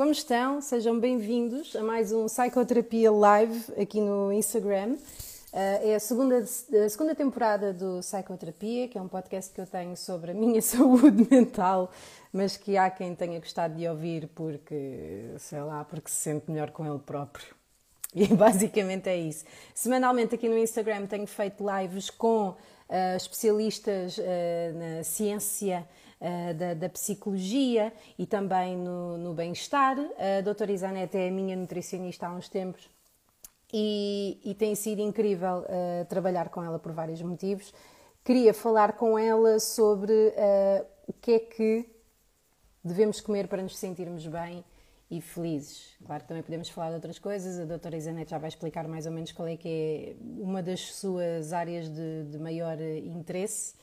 como estão? Sejam bem-vindos a mais um Psicoterapia Live aqui no Instagram. Uh, é a segunda, a segunda temporada do Psicoterapia, que é um podcast que eu tenho sobre a minha saúde mental, mas que há quem tenha gostado de ouvir porque, sei lá, porque se sente melhor com ele próprio. E basicamente é isso. Semanalmente aqui no Instagram tenho feito lives com uh, especialistas uh, na ciência uh, da, da, psicologia e também no, no bem-estar. A doutora Isanete é a minha nutricionista há uns tempos e, e tem sido incrível trabalhar com ela por vários motivos. Queria falar com ela sobre o que é que devemos comer para nos sentirmos bem e felizes. Claro que também podemos falar de outras coisas, a doutora Isanete já vai explicar mais ou menos qual é que é uma das suas áreas de, de maior interesse.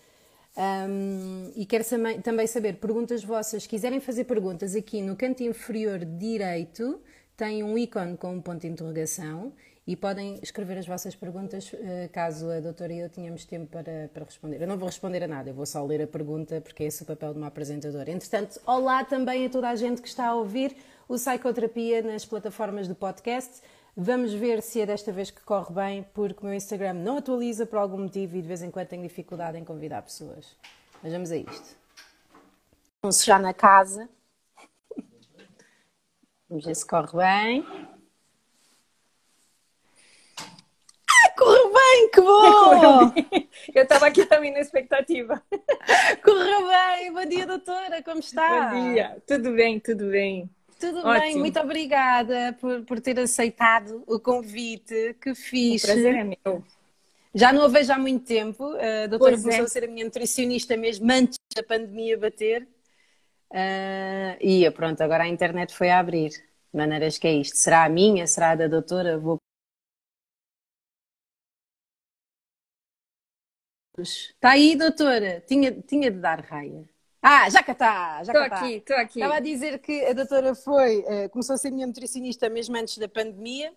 Um, e quero também saber, perguntas vossas, se quiserem fazer perguntas aqui no canto inferior direito, tem um ícone com um ponto de interrogação e podem escrever as vossas perguntas eh, caso a doutora e eu tenhamos tempo para, para responder. Eu não vou responder a nada, eu vou só ler a pergunta porque é esse o papel de uma apresentadora. Entretanto, olá também a toda a gente que está a ouvir o Psicoterapia nas plataformas de podcast. Vamos ver se é desta vez que corre bem, porque o meu Instagram não atualiza por algum motivo e de vez em quando tenho dificuldade em convidar pessoas. Mas vamos a isto. Vamos já na casa. Vamos ver se corre bem. Ah, correu bem, que bom! Eu estava aqui também na expectativa. Correu bem! Bom dia, doutora, como está? Bom dia, tudo bem, tudo bem. Tudo Ótimo. bem, muito obrigada por, por ter aceitado o convite que fiz. O prazer é meu. Já não a vejo há muito tempo. A doutora pois começou é. a ser a minha nutricionista mesmo antes da pandemia bater. Uh, e pronto, agora a internet foi a abrir. De maneiras que é isto. Será a minha? Será a da doutora? Vou. Está aí, doutora. Tinha, tinha de dar raia. Ah, já cá está, já. Estou aqui, estou aqui. Estava a dizer que a doutora foi, uh, começou a ser minha nutricionista mesmo antes da pandemia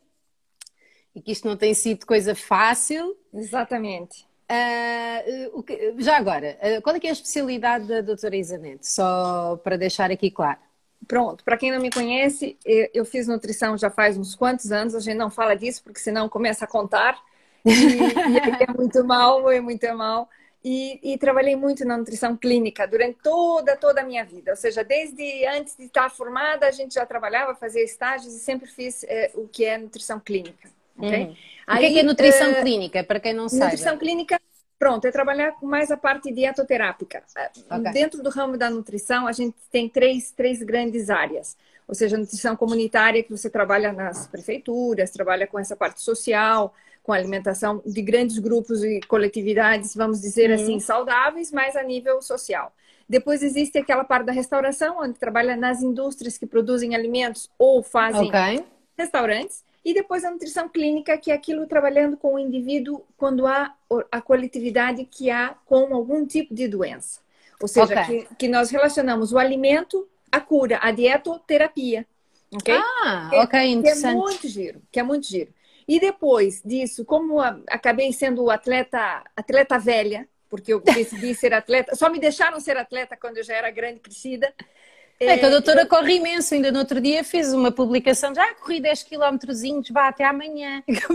e que isto não tem sido coisa fácil. Exatamente. Uh, que, já agora, uh, qual é que é a especialidade da doutora Isanete? Só para deixar aqui claro. Pronto, para quem não me conhece, eu, eu, fiz nutrição já faz uns quantos anos, a gente não fala disso porque senão começa a contar e, e é muito mal, é muito mal. E, e, trabalhei muito na nutrição clínica durante toda, toda a minha vida. Ou seja, desde antes de estar formada, a gente já trabalhava, fazia estágios e sempre fiz é, o que é nutrição clínica. Okay? Uhum. Aí, o que é, é nutrição uh, clínica, para quem não sabe? Nutrição clínica, pronto, é trabalhar mais a parte dietoterápica. Okay. Dentro do ramo da nutrição, a gente tem três, três grandes áreas. Ou seja, nutrição comunitária, que você trabalha nas prefeituras, trabalha com essa parte social, com alimentação de grandes grupos e coletividades, vamos dizer uhum. assim, saudáveis, mas a nível social. Depois existe aquela parte da restauração, onde trabalha nas indústrias que produzem alimentos ou fazem okay. restaurantes. E depois a nutrição clínica, que é aquilo trabalhando com o indivíduo quando há a coletividade que há com algum tipo de doença. Ou seja, okay. que, que nós relacionamos o alimento à cura, a dietoterapia. Ok? Ah, ok, interessante. Que é muito giro, que é muito giro. E depois disso, como acabei sendo atleta, atleta velha, porque eu decidi ser atleta, só me deixaram ser atleta quando eu já era grande, crescida. É que a doutora eu... corre imenso, ainda no outro dia fiz uma publicação, já corri 10 km, vá até amanhã.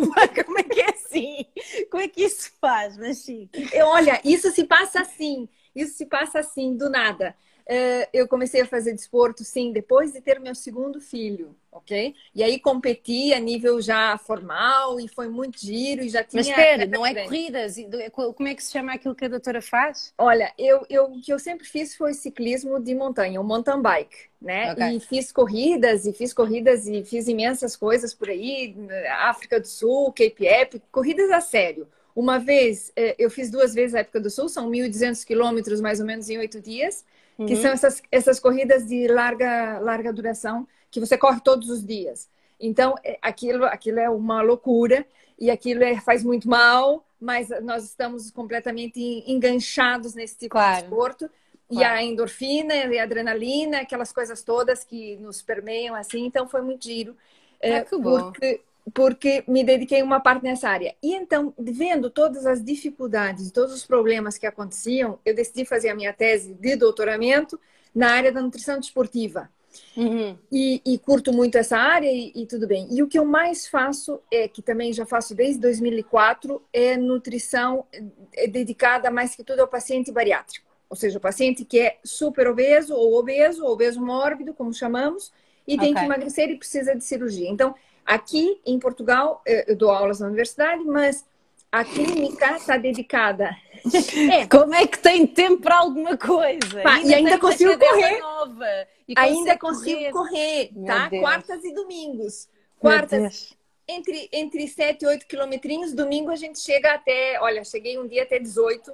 Como é que é assim? Como é que isso faz? Mas sim. Olha, isso se passa assim, isso se passa assim, do nada. Uh, eu comecei a fazer desporto, sim, depois de ter meu segundo filho, ok? E aí competi a nível já formal e foi muito giro e já tinha... Mas espera, não é corridas? Como é que se chama aquilo que a doutora faz? Olha, eu, eu, o que eu sempre fiz foi ciclismo de montanha, o mountain bike, né? Okay. E fiz corridas, e fiz corridas e fiz imensas coisas por aí, África do Sul, Cape Epic, corridas a sério. Uma vez, eh, eu fiz duas vezes a África do Sul, são 1.200 quilômetros mais ou menos em oito dias uhum. que são essas, essas corridas de larga, larga duração que você corre todos os dias. Então, é, aquilo, aquilo é uma loucura e aquilo é, faz muito mal, mas nós estamos completamente enganchados nesse tipo claro. de desporto. Claro. E a endorfina e a adrenalina, aquelas coisas todas que nos permeiam assim, então foi muito giro. Ah, é, que bom. Porque porque me dediquei uma parte nessa área. E então, vendo todas as dificuldades, todos os problemas que aconteciam, eu decidi fazer a minha tese de doutoramento na área da nutrição desportiva. Uhum. E, e, curto muito essa área e, e, tudo bem. E o que eu mais faço, é que também já faço desde 2004, é nutrição é dedicada mais que tudo ao paciente bariátrico. Ou seja, o paciente que é super obeso ou obeso, ou obeso mórbido, como chamamos, e tem okay. que emagrecer e precisa de cirurgia. Então, aqui em Portugal, eu dou aulas na universidade, mas a clínica está dedicada. É. Como é que tem tempo para alguma coisa? Pá, ainda e ainda consigo correr. Nova, ainda consigo correr, correr tá? Quartas e domingos. Quartas. Entre, entre 7 e 8 quilometrinhos, domingo a gente chega até. Olha, cheguei um dia até 18,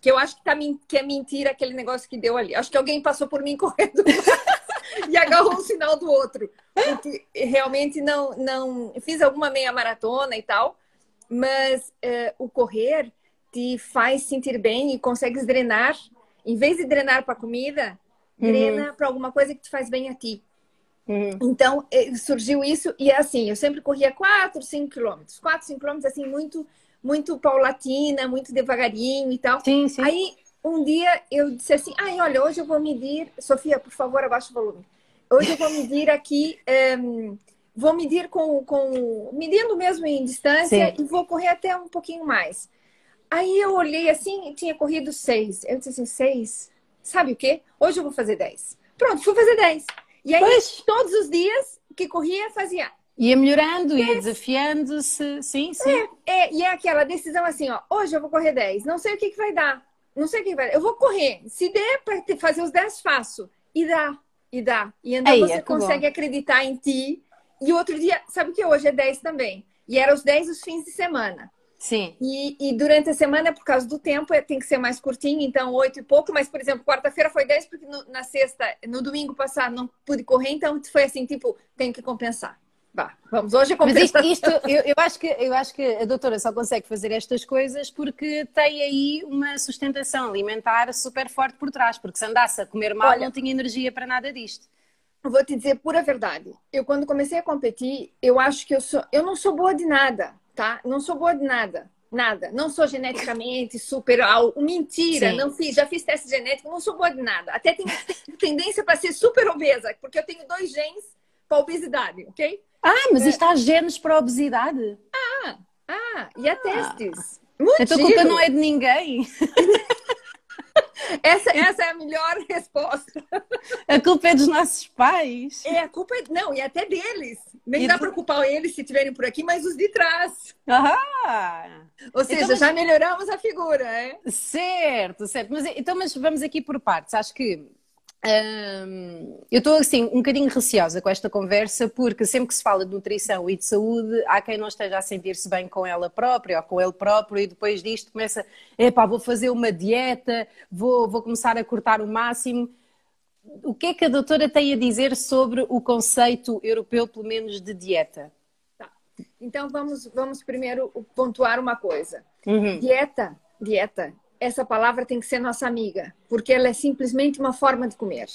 que eu acho que, tá, que é mentira aquele negócio que deu ali. Acho que alguém passou por mim correndo e agarrou um sinal do outro. Porque realmente não, não. Fiz alguma meia maratona e tal mas uh, o correr te faz sentir bem e consegues drenar. Em vez de drenar para comida, drena uhum. para alguma coisa que te faz bem a ti. Uhum. Então, eh, surgiu isso e é assim, eu sempre corria 4, 5 quilômetros. 4, 5 quilômetros, assim, muito, muito paulatina, muito devagarinho e tal. Sim, sim. Aí, um dia, eu disse assim, ai, olha, hoje eu vou medir... Sofia, por favor, abaixa o volume. Hoje eu vou medir aqui... Um, vou medir com, com medindo mesmo em distância Sim. e vou correr até um pouquinho mais. Aí eu olhei assim e tinha corrido seis. Eu disse assim, seis? Sabe o quê? Hoje eu vou fazer dez. Pronto, fui fazer dez. E aí, pois. todos os dias que corria, fazia. Ia melhorando, ia desafiando-se, sim, sim. É, é, e é aquela decisão assim, ó, hoje eu vou correr 10, não sei o que, que vai dar, não sei o que, vai eu vou correr, se der para fazer os 10, faço, e dá, e dá. E então Aí, você é consegue bom. acreditar em ti, e outro dia, sabe que hoje é 10 também. E era os 10 os fins de semana. Sim. E, e, durante a semana, por causa do tempo, é, tem que ser mais curtinho, então 8 e pouco. Mas, por exemplo, quarta-feira foi 10, porque no, na sexta, no domingo passado, não pude correr, então foi assim, tipo, tenho que compensar. Bah, vamos, hoje é Mas isto, isto eu, eu, acho que, eu acho que a doutora só consegue fazer estas coisas porque tem aí uma sustentação alimentar super forte por trás, porque se andasse a comer mal, Olha, não tinha energia para nada disto vou te dizer pura verdade. Eu quando comecei a competir, eu acho que eu sou, eu não sou boa de nada, tá? Não sou boa de nada, nada. Não sou geneticamente super, mentira, Sim. não fiz, já fiz teste genético, não sou boa de nada. Até tenho tendência para ser super obesa, porque eu tenho dois genes para obesidade, ok? Ah, mas é... está genes para obesidade? Ah, ah, e há testes. Ah. Muito então a culpa não é de ninguém. Essa, essa é a melhor resposta. A culpa é dos nossos pais. É, a culpa é. Não, e até deles. Nem e dá do... para culpar eles se estiverem por aqui, mas os de trás. Ah! Ou seja, então, mas... já melhoramos a figura, é? Certo, certo. Mas, então, mas vamos aqui por partes. Acho que eu estou assim um bocadinho receosa com esta conversa porque sempre que se fala de nutrição e de saúde há quem não esteja a sentir-se bem com ela própria ou com ele próprio e depois disto começa, epá, vou fazer uma dieta, vou, vou começar a cortar o máximo. O que é que a doutora tem a dizer sobre o conceito europeu, pelo menos, de dieta? Tá. Então vamos, vamos primeiro pontuar uma coisa. Uhum. Dieta, dieta essa palavra tem que ser nossa amiga, porque ela é simplesmente uma forma de comer,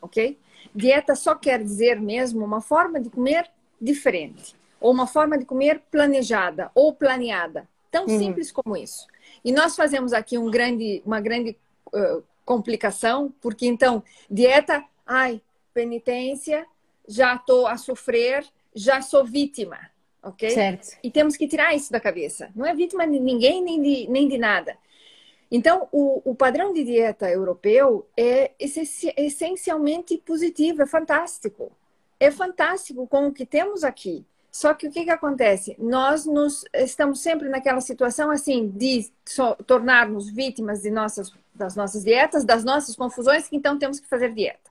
ok? Dieta só quer dizer mesmo uma forma de comer diferente, ou uma forma de comer planejada ou planeada, tão uhum. simples como isso. E nós fazemos aqui um grande, uma grande uh, complicação, porque então, dieta, ai, penitência, já estou a sofrer, já sou vítima, ok? Certo. E temos que tirar isso da cabeça. Não é vítima de ninguém nem de, nem de nada. Então, o, o padrão de dieta europeu é essencialmente positivo, é fantástico. É fantástico com o que temos aqui. Só que o que, que acontece? Nós nos, estamos sempre naquela situação assim de so, tornar-nos vítimas de nossas, das nossas dietas, das nossas confusões, que então temos que fazer dieta.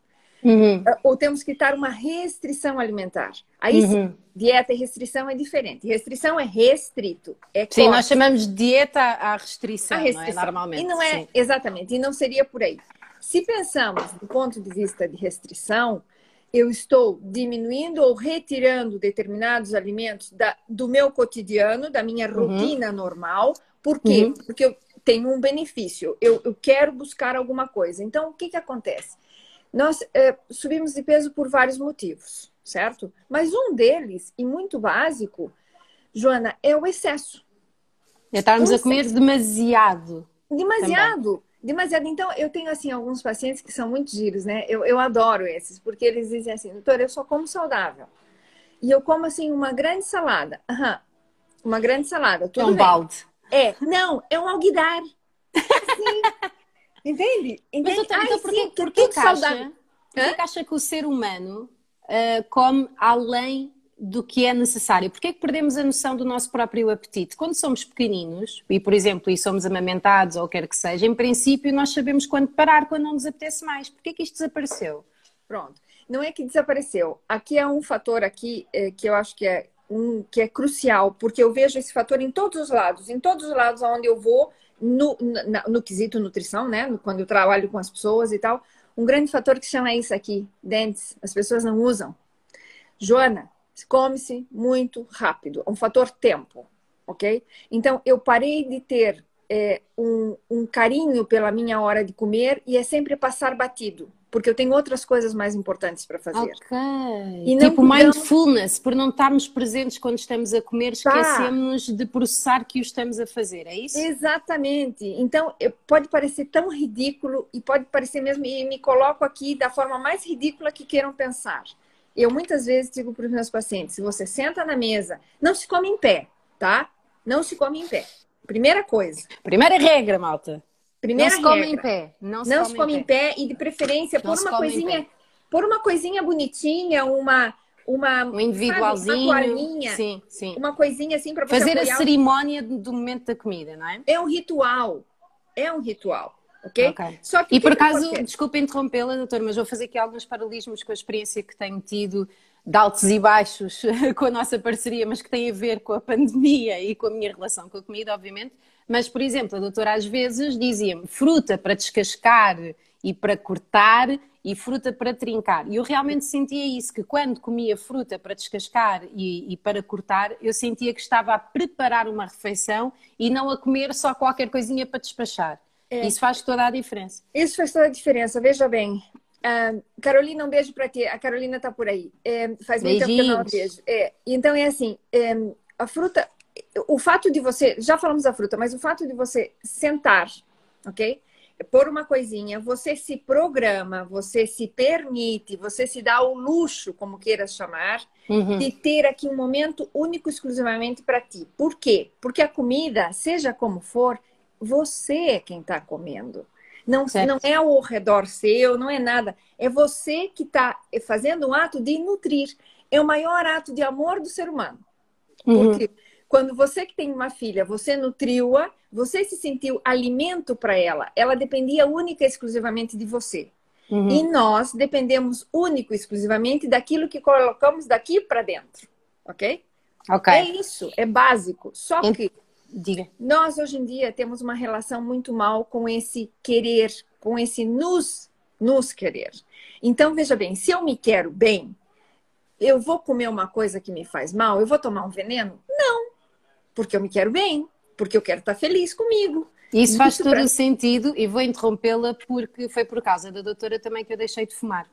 Uhum. Ah, ou temos que estar uma restrição alimentar. Aí uhum. dieta e restrição é diferente. Restrição é restrito. É sim, nós chamamos de dieta à restrição, restrição. Não é? normalmente. E não é, sim. exatamente, e não seria por aí. Se pensamos do ponto de vista de restrição, eu estou diminuindo ou retirando determinados alimentos da, do meu cotidiano, da minha uhum. rotina uhum. normal. Por quê? Uhum. Porque eu tenho um benefício, eu, eu quero buscar alguma coisa. Então, o que, que acontece? Nós é, subimos de peso por vários motivos, certo? Mas um deles, e muito básico, Joana, é o excesso. É estarmos a comer demasiado. Demasiado. Também. Demasiado. Então, eu tenho, assim, alguns pacientes que são muito giros, né? Eu, eu adoro esses, porque eles dizem assim, doutor, eu só como saudável. E eu como, assim, uma grande salada. Uhum. Uma grande salada. Tudo é um bem. balde. É, não, é um alguidar. Assim, entende? entende? Mas, doutor, então, porquê, sim, porquê, que acha, acha que o ser humano uh, come além do que é necessário. Porquê é que perdemos a noção do nosso próprio apetite? Quando somos pequeninos, e por exemplo, e somos amamentados ou quer que seja, em princípio nós sabemos quando parar, quando não nos apetece mais. Porquê é que isto desapareceu? Pronto. Não é que desapareceu. Aqui é um fator aqui é, que eu acho que é um que é crucial, porque eu vejo esse fator em todos os lados, em todos os lados onde eu vou, no, na, no quesito nutrição, né? Quando eu trabalho com as pessoas e tal. Um grande fator que chama isso aqui, dentes. As pessoas não usam. Joana, come-se muito rápido, é um fator tempo, ok? Então, eu parei de ter é, um, um, carinho pela minha hora de comer e é sempre passar batido, porque eu tenho outras coisas mais importantes para fazer. Ok. E tipo mindfulness, por não estarmos presentes quando estamos a comer, tá. esquecemos de processar que o estamos a fazer, é isso? Exatamente. Então, pode parecer tão ridículo e pode parecer mesmo, e me coloco aqui da forma mais ridícula que queiram pensar. Eu muitas vezes digo para os meus pacientes: se você senta na mesa, não se come em pé, tá? Não se come em pé. Primeira coisa. Primeira regra, malta. Primeira não se come em pé. Não se, não come, se come em, pé. pé. e de preferência por uma coisinha, por uma coisinha bonitinha, uma uma um individualzinho, sabe, uma toalhinha, sim, sim. uma coisinha assim para fazer a cerimónia do momento da comida, não é? É um ritual. É um ritual ok? okay. Só que e por acaso, desculpa interrompê-la, doutor, mas vou fazer aqui alguns paralelismos com a experiência que tenho tido de altos e baixos com a nossa parceria, mas que tem a ver com a pandemia e com a minha relação com a comida, obviamente. Mas, por exemplo, a doutora às vezes dizia-me fruta para descascar e para cortar e fruta para trincar. E eu realmente sentia isso, que quando comia fruta para descascar e, e, para cortar, eu sentia que estava a preparar uma refeição e não a comer só qualquer coisinha para despachar. É. Isso faz toda a diferença. Isso faz toda a diferença. Veja bem. Uh, Carolina, um beijo para ti. A Carolina está por aí. É, faz muito tempo que eu não beijo. É, então é assim, é, a fruta, o fato de você, já falamos da fruta, mas o fato de você sentar, ok? Por uma coisinha, você se programa, você se permite, você se dá o luxo, como queiras chamar, uhum. de ter aqui um momento único exclusivamente para ti. Por quê? Porque a comida, seja como for, você é quem está comendo. Não, não é ao redor seu, não é nada. É você que está fazendo um ato de nutrir. É o maior ato de amor do ser humano. Uhum. Porque quando você que tem uma filha, você nutriu-a, você se sentiu alimento para ela. Ela dependia única e exclusivamente de você. Uhum. E nós dependemos único e exclusivamente daquilo que colocamos daqui para dentro. Ok? Ok. É isso, é básico. Só que Diga. Nós, hoje em dia, temos uma relação muito mal com esse querer, com esse nos, nos querer. Então, veja bem, se eu me quero bem, eu vou comer uma coisa que me faz mal? Eu vou tomar um veneno? Porque eu me quero bem, porque eu quero estar feliz comigo. Isso faz todo o sentido e vou interrompê-la porque foi por causa da doutora também que eu deixei de fumar.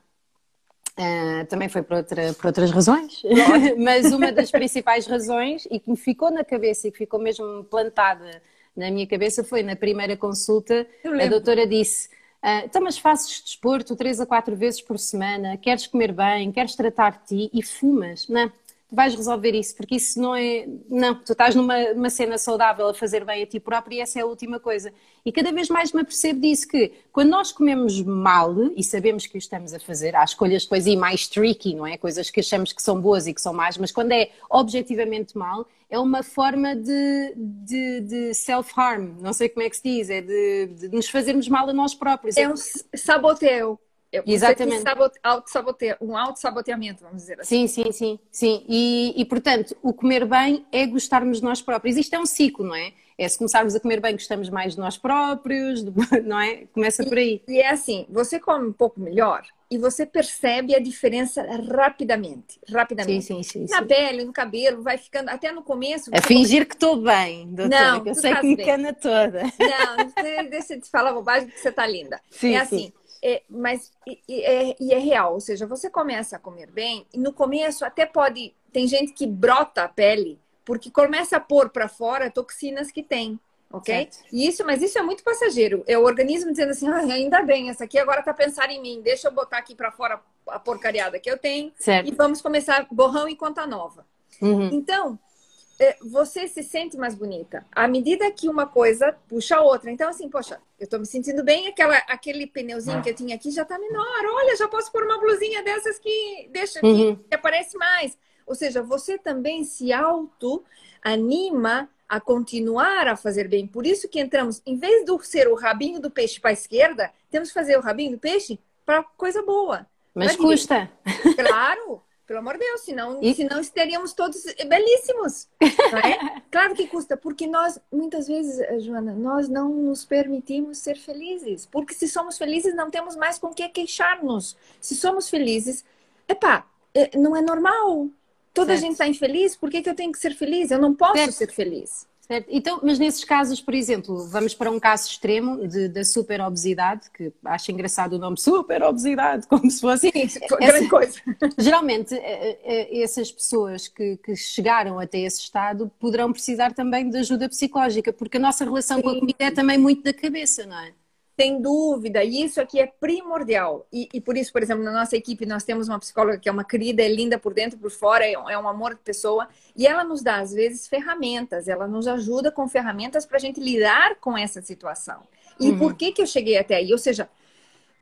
Uh, também foi por, outra, por outras razões, mas uma das principais razões e que me ficou na cabeça e que ficou mesmo plantada na minha cabeça foi na primeira consulta, a doutora disse: uh, Então, mas fazes desporto três a quatro vezes por semana, queres comer bem, queres tratar de ti e fumas, não é? Vais resolver isso, porque isso não é. Não, tu estás numa cena saudável a fazer bem a ti próprio e essa é a última coisa. E cada vez mais me apercebo disso que quando nós comemos mal e sabemos que o estamos a fazer, há escolhas depois aí mais tricky, não é? Coisas que achamos que são boas e que são más, mas quando é objetivamente mal, é uma forma de, de, de self-harm, não sei como é que se diz, é de, de nos fazermos mal a nós próprios. É um saboteio. Exatamente. Auto-sabote... Um auto-saboteamento, vamos dizer assim. Sim, sim, sim. sim. E, e, portanto, o comer bem é gostarmos de nós próprios. Isto é um ciclo, não é? É se começarmos a comer bem, gostamos mais de nós próprios, não é? Começa por aí. E, e é assim, você come um pouco melhor e você percebe a diferença rapidamente. Rapidamente. Sim, sim, sim. Na pele, no cabelo, vai ficando, até no começo. A fingir que estou bem, doutora, não, que eu sei que me cana toda. Não, deixa te falar bobagem que você está linda. Sim, é assim, sim é, mas e, é, e é real, ou seja, você começa a comer bem e no começo até pode tem gente que brota a pele porque começa a pôr para fora toxinas que tem, ok? Certo. E isso, mas isso é muito passageiro. É o organismo dizendo assim, ah, ainda bem, essa aqui agora tá pensando em mim, deixa eu botar aqui para fora a porcariada que eu tenho certo. e vamos começar borrão e conta nova. Uhum. Então, é, você se sente mais bonita. À medida que uma coisa puxa a outra. Então, assim, poxa, eu tô me sentindo bem, aquela, aquele pneuzinho que eu tinha aqui já tá menor. Olha, já posso pôr uma blusinha dessas que deixa aqui, uhum. que aparece mais. Ou seja, você também se auto anima a continuar a fazer bem. Por isso que entramos, em vez de ser o rabinho do peixe para a esquerda, temos que fazer o rabinho do peixe para coisa boa. Mas custa. Claro, pelo amor de Deus, senão, e... senão estaríamos todos belíssimos. É? claro que custa, porque nós, muitas vezes, eh, Joana, nós não nos permitimos ser felizes. Porque se somos felizes, não temos mais com que queixar-nos. Se somos felizes, epá, eh, não é normal. Toda certo. a gente está infeliz, por que, que eu tenho que ser feliz? Eu não posso certo. ser feliz. Certo. Então, mas nesses casos, por exemplo, vamos para um caso extremo de, da super obesidade, que acho engraçado o nome super obesidade, como se fosse. Sim, grande coisa. Geralmente, eh, eh, essas pessoas que, que, chegaram até esse estado poderão precisar também de ajuda psicológica, porque a nossa relação Sim. com a comida é também muito da cabeça, não é? Sem dúvida, e isso aqui é primordial. E, e, por isso, por exemplo, na nossa equipe, nós temos uma psicóloga que é uma querida, é linda por dentro e por fora, é um, é um amor de pessoa, e ela nos dá, às vezes, ferramentas, ela nos ajuda com ferramentas para a gente lidar com essa situação. E uhum. por que, que eu cheguei até aí? Ou seja,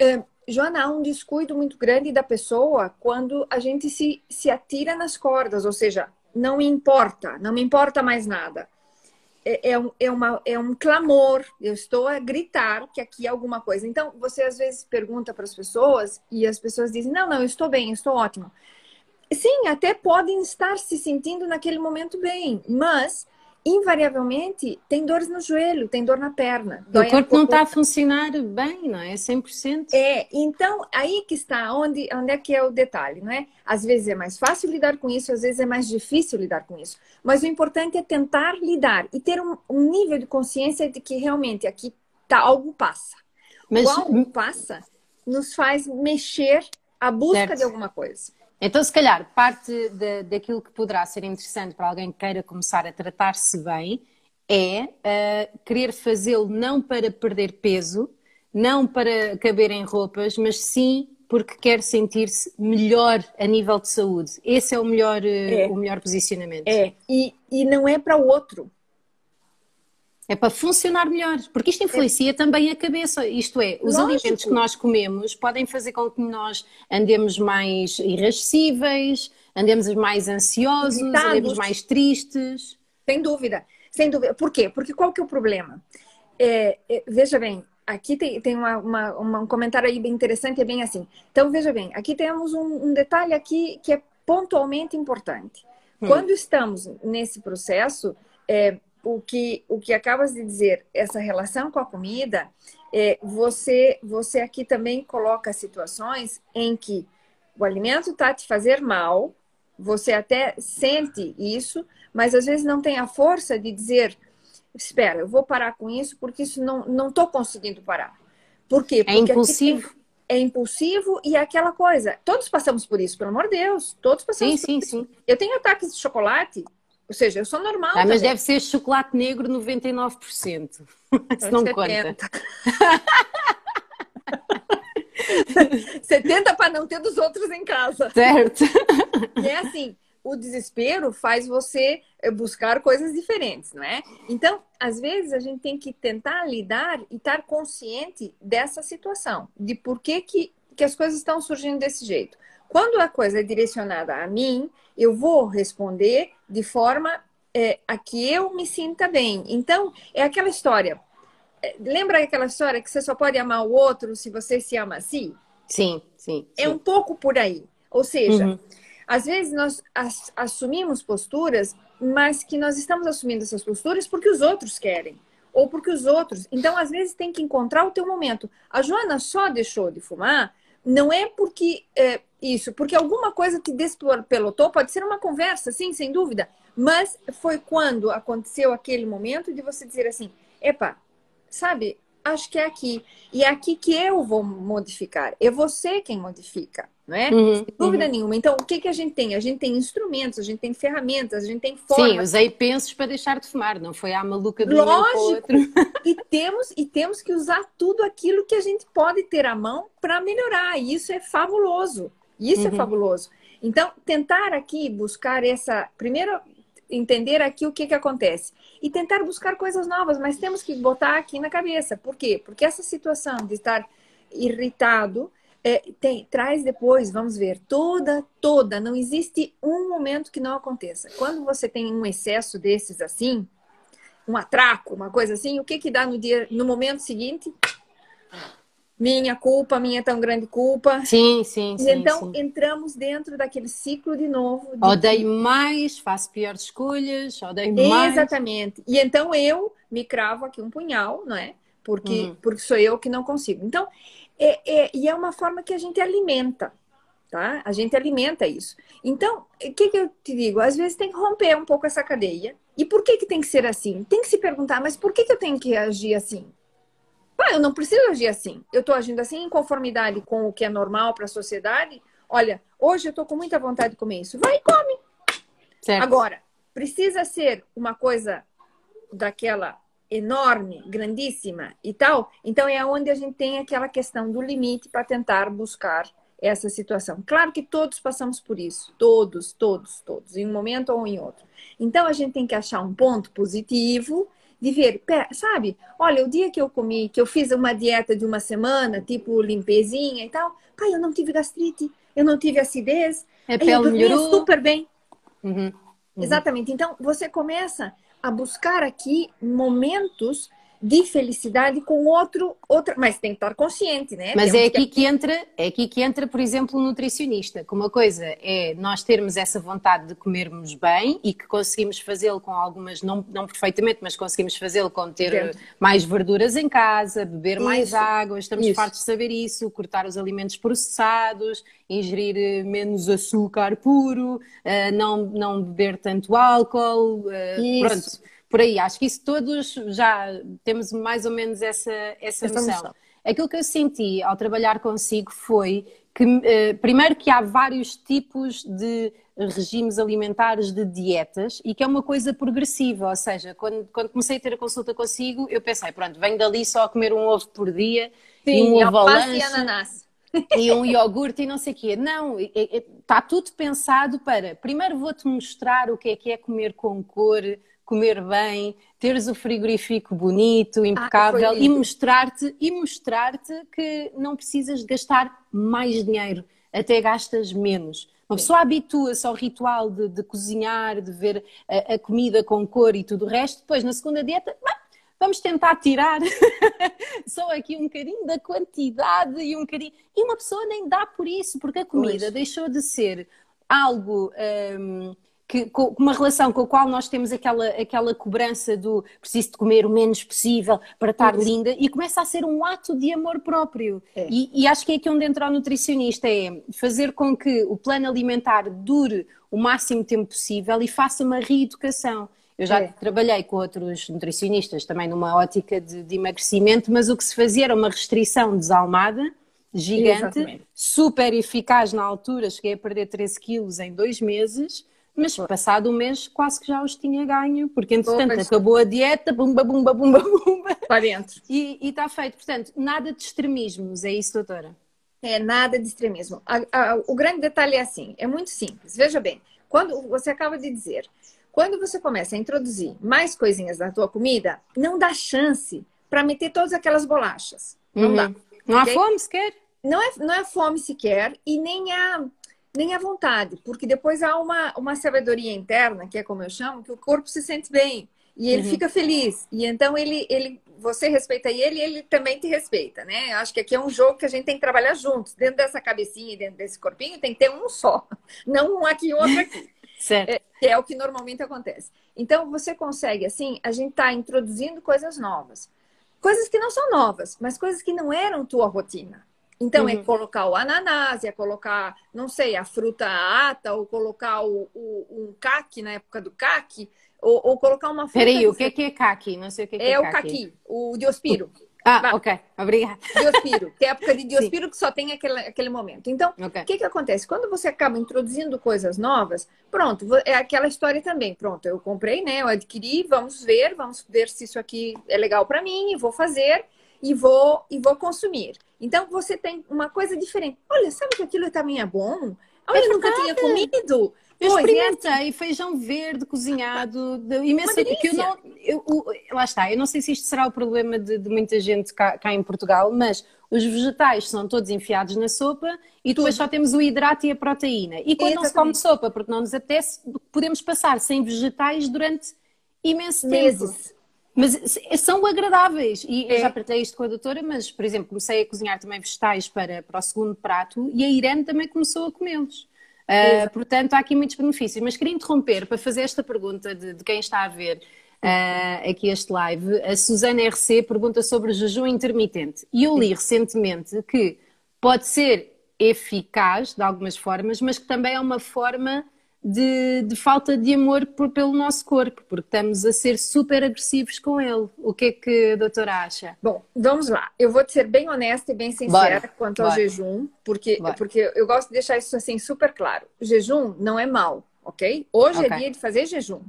uh, Joana, há um descuido muito grande da pessoa quando a gente se, se atira nas cordas, ou seja, não me importa, não me importa mais nada. É, é, um, é, uma, é um clamor, eu estou a gritar que aqui é alguma coisa. Então, você às vezes pergunta para as pessoas e as pessoas dizem: Não, não, eu estou bem, eu estou ótimo. Sim, até podem estar se sentindo naquele momento bem, mas invariavelmente tem dores no joelho, tem dor na perna. O corpo não está a funcionar bem, não é? 100%. É, então aí que está, onde, onde é que é o detalhe, não é? Às vezes é mais fácil lidar com isso, às vezes é mais difícil lidar com isso. Mas o importante é tentar lidar e ter um, um nível de consciência de que realmente aqui tá, algo passa. Mas... O algo passa nos faz mexer a busca certo. de alguma coisa. Então, se calhar, parte de, daquilo que poderá ser interessante para alguém que queira começar a tratar-se bem é uh, querer fazê-lo não para perder peso, não para caber em roupas, mas sim porque quer sentir-se melhor a nível de saúde. Esse é o melhor, uh, é. O melhor posicionamento. É, e, e não é para o outro. É para funcionar melhor, porque isto influencia é. também a cabeça. Isto é, os Lógico. alimentos que nós comemos podem fazer com que nós andemos mais irascíveis, andemos mais ansiosos, Irritados. andemos mais tristes. Sem dúvida, sem dúvida. Por quê? Porque qual que é o problema? É, é, veja bem, aqui tem, tem uma, uma, uma, um comentário aí bem interessante, é bem assim. Então, veja bem, aqui temos um, um detalhe aqui que é pontualmente importante. Hum. Quando estamos nesse processo, é, o que, o que acabas de dizer, essa relação com a comida, é, você, você aqui também coloca situações em que o alimento está te fazer mal, você até sente isso, mas às vezes não tem a força de dizer, espera, eu vou parar com isso porque isso não não estou conseguindo parar. Por quê? É porque é impulsivo. Tem, é impulsivo e é aquela coisa. Todos passamos por isso, pelo amor de Deus. Todos passamos sim, por sim, isso. Sim. Eu tenho ataques de chocolate ou seja, eu sou normal. Ah, mas deve ser chocolate negro 99%. Isso não 70. conta. 70 para não ter dos outros em casa. Certo. E é assim, o desespero faz você eh, buscar coisas diferentes, não é? Então, às vezes a gente tem que tentar lidar e estar consciente dessa situação, de por que, que, que as coisas estão surgindo desse jeito. Quando a coisa é direcionada a mim, eu vou responder de forma é, a que eu me sinta bem. Então, é aquela história. É, lembra aquela história que você só pode amar o outro se você se ama assim? Sim, sim. É um pouco por aí. Ou seja, uhum. às vezes nós assumimos posturas, mas que nós estamos assumindo essas posturas porque os outros querem. Ou porque os outros. Então, às vezes, tem que encontrar o teu momento. A Joana só deixou de fumar não é porque é, isso, porque alguma coisa te despelotou, pode ser uma conversa, sim, sem dúvida, mas foi quando aconteceu aquele momento de você dizer assim: epa, sabe, acho que é aqui. E é aqui que eu vou modificar. É você quem modifica, não é? Uhum, Sem dúvida uhum. nenhuma. Então, o que, que a gente tem? A gente tem instrumentos, a gente tem ferramentas, a gente tem formas. Sim, usei pensos para deixar de fumar, não foi a maluca do Lógico. e temos e temos que usar tudo aquilo que a gente pode ter à mão para melhorar. E isso é fabuloso. Isso é uhum. é fabuloso. Então, tentar aqui buscar essa. Primeiro, entender aqui o que, que acontece. E tentar buscar coisas novas, mas temos que botar aqui na cabeça. Por quê? Porque essa situação de estar irritado é, tem, traz depois, vamos ver, toda, toda, não existe um momento que não aconteça. Quando você tem um excesso desses assim, um atraco, uma coisa assim, o que que dá no dia, no momento seguinte? Minha culpa, minha tão grande culpa. Sim, sim, sim. então sim. entramos dentro daquele ciclo de novo. De odeio mais, faço piores escolhas, odeio mais. Exatamente. E então eu me cravo aqui um punhal, não é? Porque, uhum. porque sou eu que não consigo. Então, é, é, e é uma forma que a gente alimenta, tá? A gente alimenta isso. Então, o que, que eu te digo? Às vezes tem que romper um pouco essa cadeia. E por que, que tem que ser assim? Tem que se perguntar, mas por que, que eu tenho que agir assim? Ah, eu não preciso agir assim. Eu estou agindo assim em conformidade com o que é normal para a sociedade. Olha, hoje eu estou com muita vontade de comer isso. Vai e come. Certo. Agora, precisa ser uma coisa daquela enorme, grandíssima e tal. Então é onde a gente tem aquela questão do limite para tentar buscar essa situação. Claro que todos passamos por isso, todos, todos, todos, em um momento ou em outro. Então a gente tem que achar um ponto positivo de ver, sabe? Olha, o dia que eu comi, que eu fiz uma dieta de uma semana, tipo limpezinha e tal, pai, eu não tive gastrite, eu não tive acidez, é eu dormi super bem. Uhum, uhum. Exatamente. Então, você começa a buscar aqui momentos de felicidade com outro, outra, mas tem que estar consciente, né? Mas é aqui que entra, é aqui que entra, por exemplo, o nutricionista. Que uma coisa é nós termos essa vontade de comermos bem e que conseguimos fazê-lo com algumas, não, não perfeitamente, mas conseguimos fazê-lo com ter Dentro. mais verduras em casa, beber isso. mais água, estamos isso. fartos de saber isso, cortar os alimentos processados, ingerir eh, menos açúcar puro, uh, não, não beber tanto álcool, uh, pronto por aí. Acho que isso todos já temos mais ou menos essa, essa, essa noção. noção. Aquilo que eu senti ao trabalhar consigo foi que, uh, primeiro, que há vários tipos de regimes alimentares de dietas e que é uma coisa progressiva, ou seja, quando, quando comecei a ter a consulta consigo, eu pensei, pronto, venho dali só a comer um ovo por dia Sim, e um ovo. E ananás. e um iogurte e não sei o quê. Não, está tudo pensado para. Primeiro vou-te mostrar o que é que é comer com cor, comer bem, teres o frigorífico bonito, impecável ah, e mostrar-te e mostrar-te que não precisas gastar mais dinheiro, até gastas menos. Uma pessoa habitua-se ao ritual de, de, cozinhar, de ver a, a, comida com cor e tudo o resto, depois na segunda dieta, vamos tentar tirar só aqui um bocadinho da quantidade e um bocadinho. E uma pessoa nem dá por isso, porque a comida pois. deixou de ser algo. Hum, que, com uma relação com a qual nós temos aquela, aquela cobrança do preciso de comer o menos possível para estar Isso. linda e começa a ser um ato de amor próprio. É. E, e, acho que é aqui onde entra o nutricionista, é fazer com que o plano alimentar dure o máximo tempo possível e faça uma reeducação. Eu já é. trabalhei com outros nutricionistas também numa ótica de, de, emagrecimento, mas o que se fazia era uma restrição desalmada, gigante, Exatamente. super eficaz na altura, cheguei a perder 13 quilos em dois meses, mas passado um mês quase que já os tinha ganho, porque entretanto oh, acabou a dieta, bumba, bumba, bumba, bumba. Para dentro. E está feito. Portanto, nada de extremismos, é isso, doutora? É, nada de extremismo. A, a, o grande detalhe é assim, é muito simples. Veja bem, quando você acaba de dizer, quando você começa a introduzir mais coisinhas na tua comida, não dá chance para meter todas aquelas bolachas. Não uhum. dá. Não há fome sequer? Não é, não é fome sequer e nem há nem à vontade, porque depois há uma, uma sabedoria interna, que é como eu chamo, que o corpo se sente bem e ele uhum. fica feliz. E então ele, ele, você respeita ele e ele também te respeita, né? Acho que aqui é um jogo que a gente tem que trabalhar juntos. Dentro dessa cabecinha e dentro desse corpinho tem que ter um só, não um aqui e outro aqui. certo. É, que é o que normalmente acontece. Então você consegue, assim, a gente está introduzindo coisas novas. Coisas que não são novas, mas coisas que não eram tua rotina. Então, é uhum. é colocar o ananás, é colocar, não sei, a fruta ata, ou colocar o, o, um caque na época do caque, ou, ou colocar uma fruta. Peraí, o que, que é caque? Não sei o que, que é. É o caqui, o diospiro. Ah, Vai. ok, obrigada. Diospiro, que é a época de Diospiro Sim. que só tem aquele, aquele momento. Então, o okay. que, que acontece? Quando você acaba introduzindo coisas novas, pronto, é aquela história também. Pronto, eu comprei, né? Eu adquiri, vamos ver, vamos ver se isso aqui é legal para mim, vou fazer e vou e vou consumir. Então você tem uma coisa diferente. Olha, sabe que aquilo também é bom? Olha, é eu nunca tinha comido. Eu pois experimentei é. feijão verde cozinhado, de, imenso. Que eu não, eu, lá está, eu não sei se isto será o problema de, de muita gente cá, cá, em Portugal, mas os vegetais são todos enfiados na sopa e depois Tudo. só temos o hidrato e a proteína. E quando Exatamente. não se come sopa, porque não nos apetece, podemos passar sem vegetais durante imenso Meses. Mas são agradáveis. E é. eu já partilhei isto com a doutora, mas, por exemplo, comecei a cozinhar também vegetais para, para o segundo prato e a Irene também começou a comê-los. Uh, portanto, há aqui muitos benefícios. Mas queria interromper para fazer esta pergunta de, de quem está a ver uh, aqui este live. A Susana RC pergunta sobre o jejum intermitente. E eu li recentemente que pode ser eficaz de algumas formas, mas que também é uma forma de, de, falta de amor por, pelo nosso corpo, porque estamos a ser super agressivos com ele. O que é que a doutora acha? Bom, vamos lá. Eu vou ser bem honesta e bem sincera Bora. quanto Bora. ao jejum, porque, porque eu gosto de deixar isso assim super claro. O jejum não é mal, ok? Hoje é okay. é dia de fazer jejum.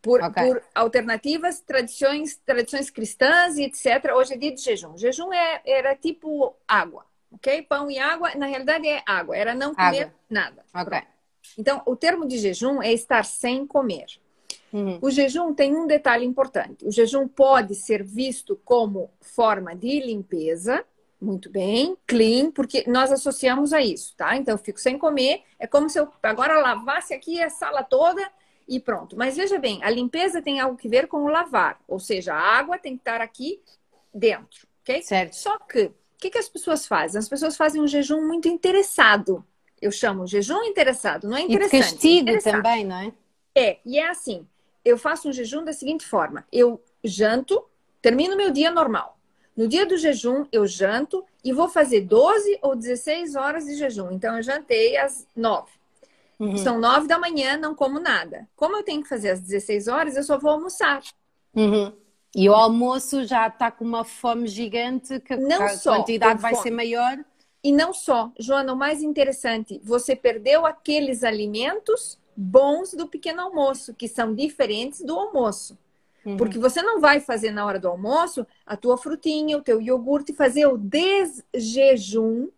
Por, okay. por alternativas, tradições, tradições cristãs e etc. Hoje é dia de jejum. Jejum é, era tipo água, ok? Pão e água, na realidade é água, era não comer água. nada. Ok. Então, o termo de jejum é estar sem comer. Uhum. O jejum tem um detalhe importante. O jejum pode ser visto como forma de limpeza, muito bem, clean, porque nós associamos a isso, tá? Então, eu fico sem comer, é como se eu agora lavasse aqui a sala toda e pronto. Mas veja bem, a limpeza tem algo que ver com o lavar, ou seja, a água tem que estar aqui dentro, ok? Certo. Só que, o que, que as pessoas fazem? As pessoas fazem um jejum muito interessado. Eu chamo jejum interessado, não é interessante. E castigo é também, não é? É, e é assim, eu faço um jejum da seguinte forma, eu janto, termino meu dia normal. No dia do jejum, eu janto e vou fazer 12 ou 16 horas de jejum. Então, eu jantei às 9. Uhum. São 9 da manhã, não como nada. Como eu tenho que fazer às 16 horas, eu só vou almoçar. Uhum. E o almoço já está com uma fome gigante, que não a quantidade vai ser maior. E não só, Joana, o mais interessante, você perdeu aqueles alimentos bons do pequeno almoço, que são diferentes do almoço. Uhum. Porque você não vai fazer na hora do almoço a tua frutinha, o teu iogurte, fazer o desjejum.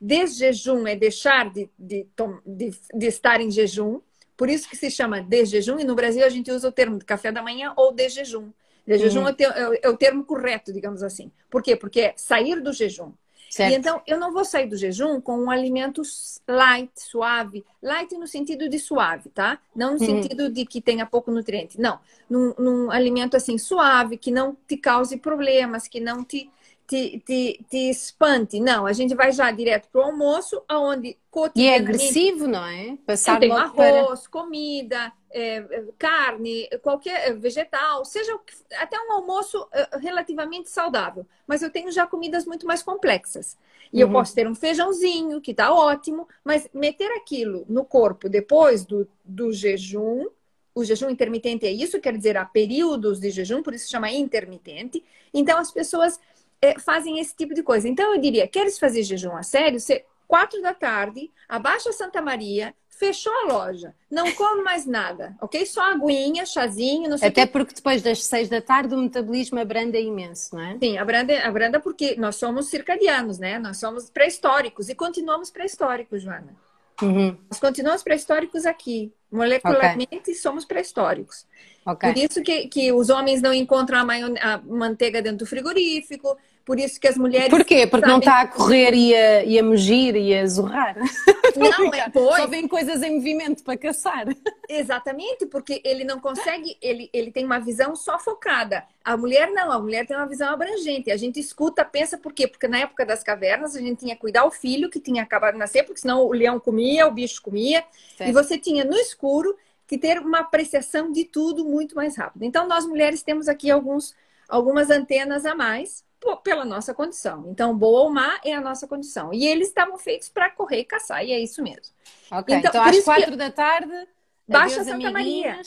Desjejum é deixar de, de, de, de estar em jejum. Por isso que se chama desjejum. E no Brasil a gente usa o termo de café da manhã ou desjejum. Desjejum uhum. é, é, é o termo correto, digamos assim. Por quê? Porque é sair do jejum. Certo. E então eu não vou sair do jejum com um alimento light, suave. Light no sentido de suave, tá? Não no uhum. sentido de que tenha pouco nutriente. Não. Num, num, alimento assim suave, que não te cause problemas, que não te te, te, te espante. Não, a gente vai já direto para o almoço, aonde E é agressivo, não é? Passar tem arroz, para... comida, é, carne, qualquer é, vegetal, seja até um almoço é, relativamente saudável. Mas eu tenho já comidas muito mais complexas. E uhum. eu posso ter um feijãozinho, que está ótimo, mas meter aquilo no corpo depois do, do jejum, o jejum intermitente é isso, quer dizer, há períodos de jejum, por isso se chama intermitente. Então as pessoas é, fazem esse tipo de coisa. Então, eu diria, queres fazer jejum a sério? Você, quatro da tarde, abaixa Santa Maria, fechou a loja, não come mais nada, ok? Só aguinha, chazinho, não sei Até que... porque depois das seis da tarde o metabolismo abranda imenso, não é? Sim, abranda, abranda porque nós somos circadianos, né? Nós somos pré-históricos e continuamos pré-históricos, Joana. Uhum. Nós continuamos pré-históricos aqui. Molecularmente okay. somos pré-históricos. Okay. Por isso que, que os homens não encontram a, a, manteiga dentro do frigorífico, por isso que as mulheres. Por quê? Porque sabem... não está a correr e a, e a mugir e a zurrar. Não, é pois. Só vem coisas em movimento para caçar. Exatamente, porque ele não consegue, ele, ele tem uma visão só focada. A mulher não, a mulher tem uma visão abrangente. A gente escuta, pensa por quê? Porque na época das cavernas a gente tinha que cuidar o filho que tinha acabado de nascer, porque senão o leão comia, o bicho comia. Certo. E você tinha no escuro que ter uma apreciação de tudo muito mais rápido. Então, nós mulheres temos aqui alguns, algumas antenas a mais pela nossa condição. Então, boa ou má é a nossa condição. E eles estavam feitos para correr e caçar, e é isso mesmo. Ok, então, então às quatro que... da tarde, baixa Santa amiguinhas. Maria.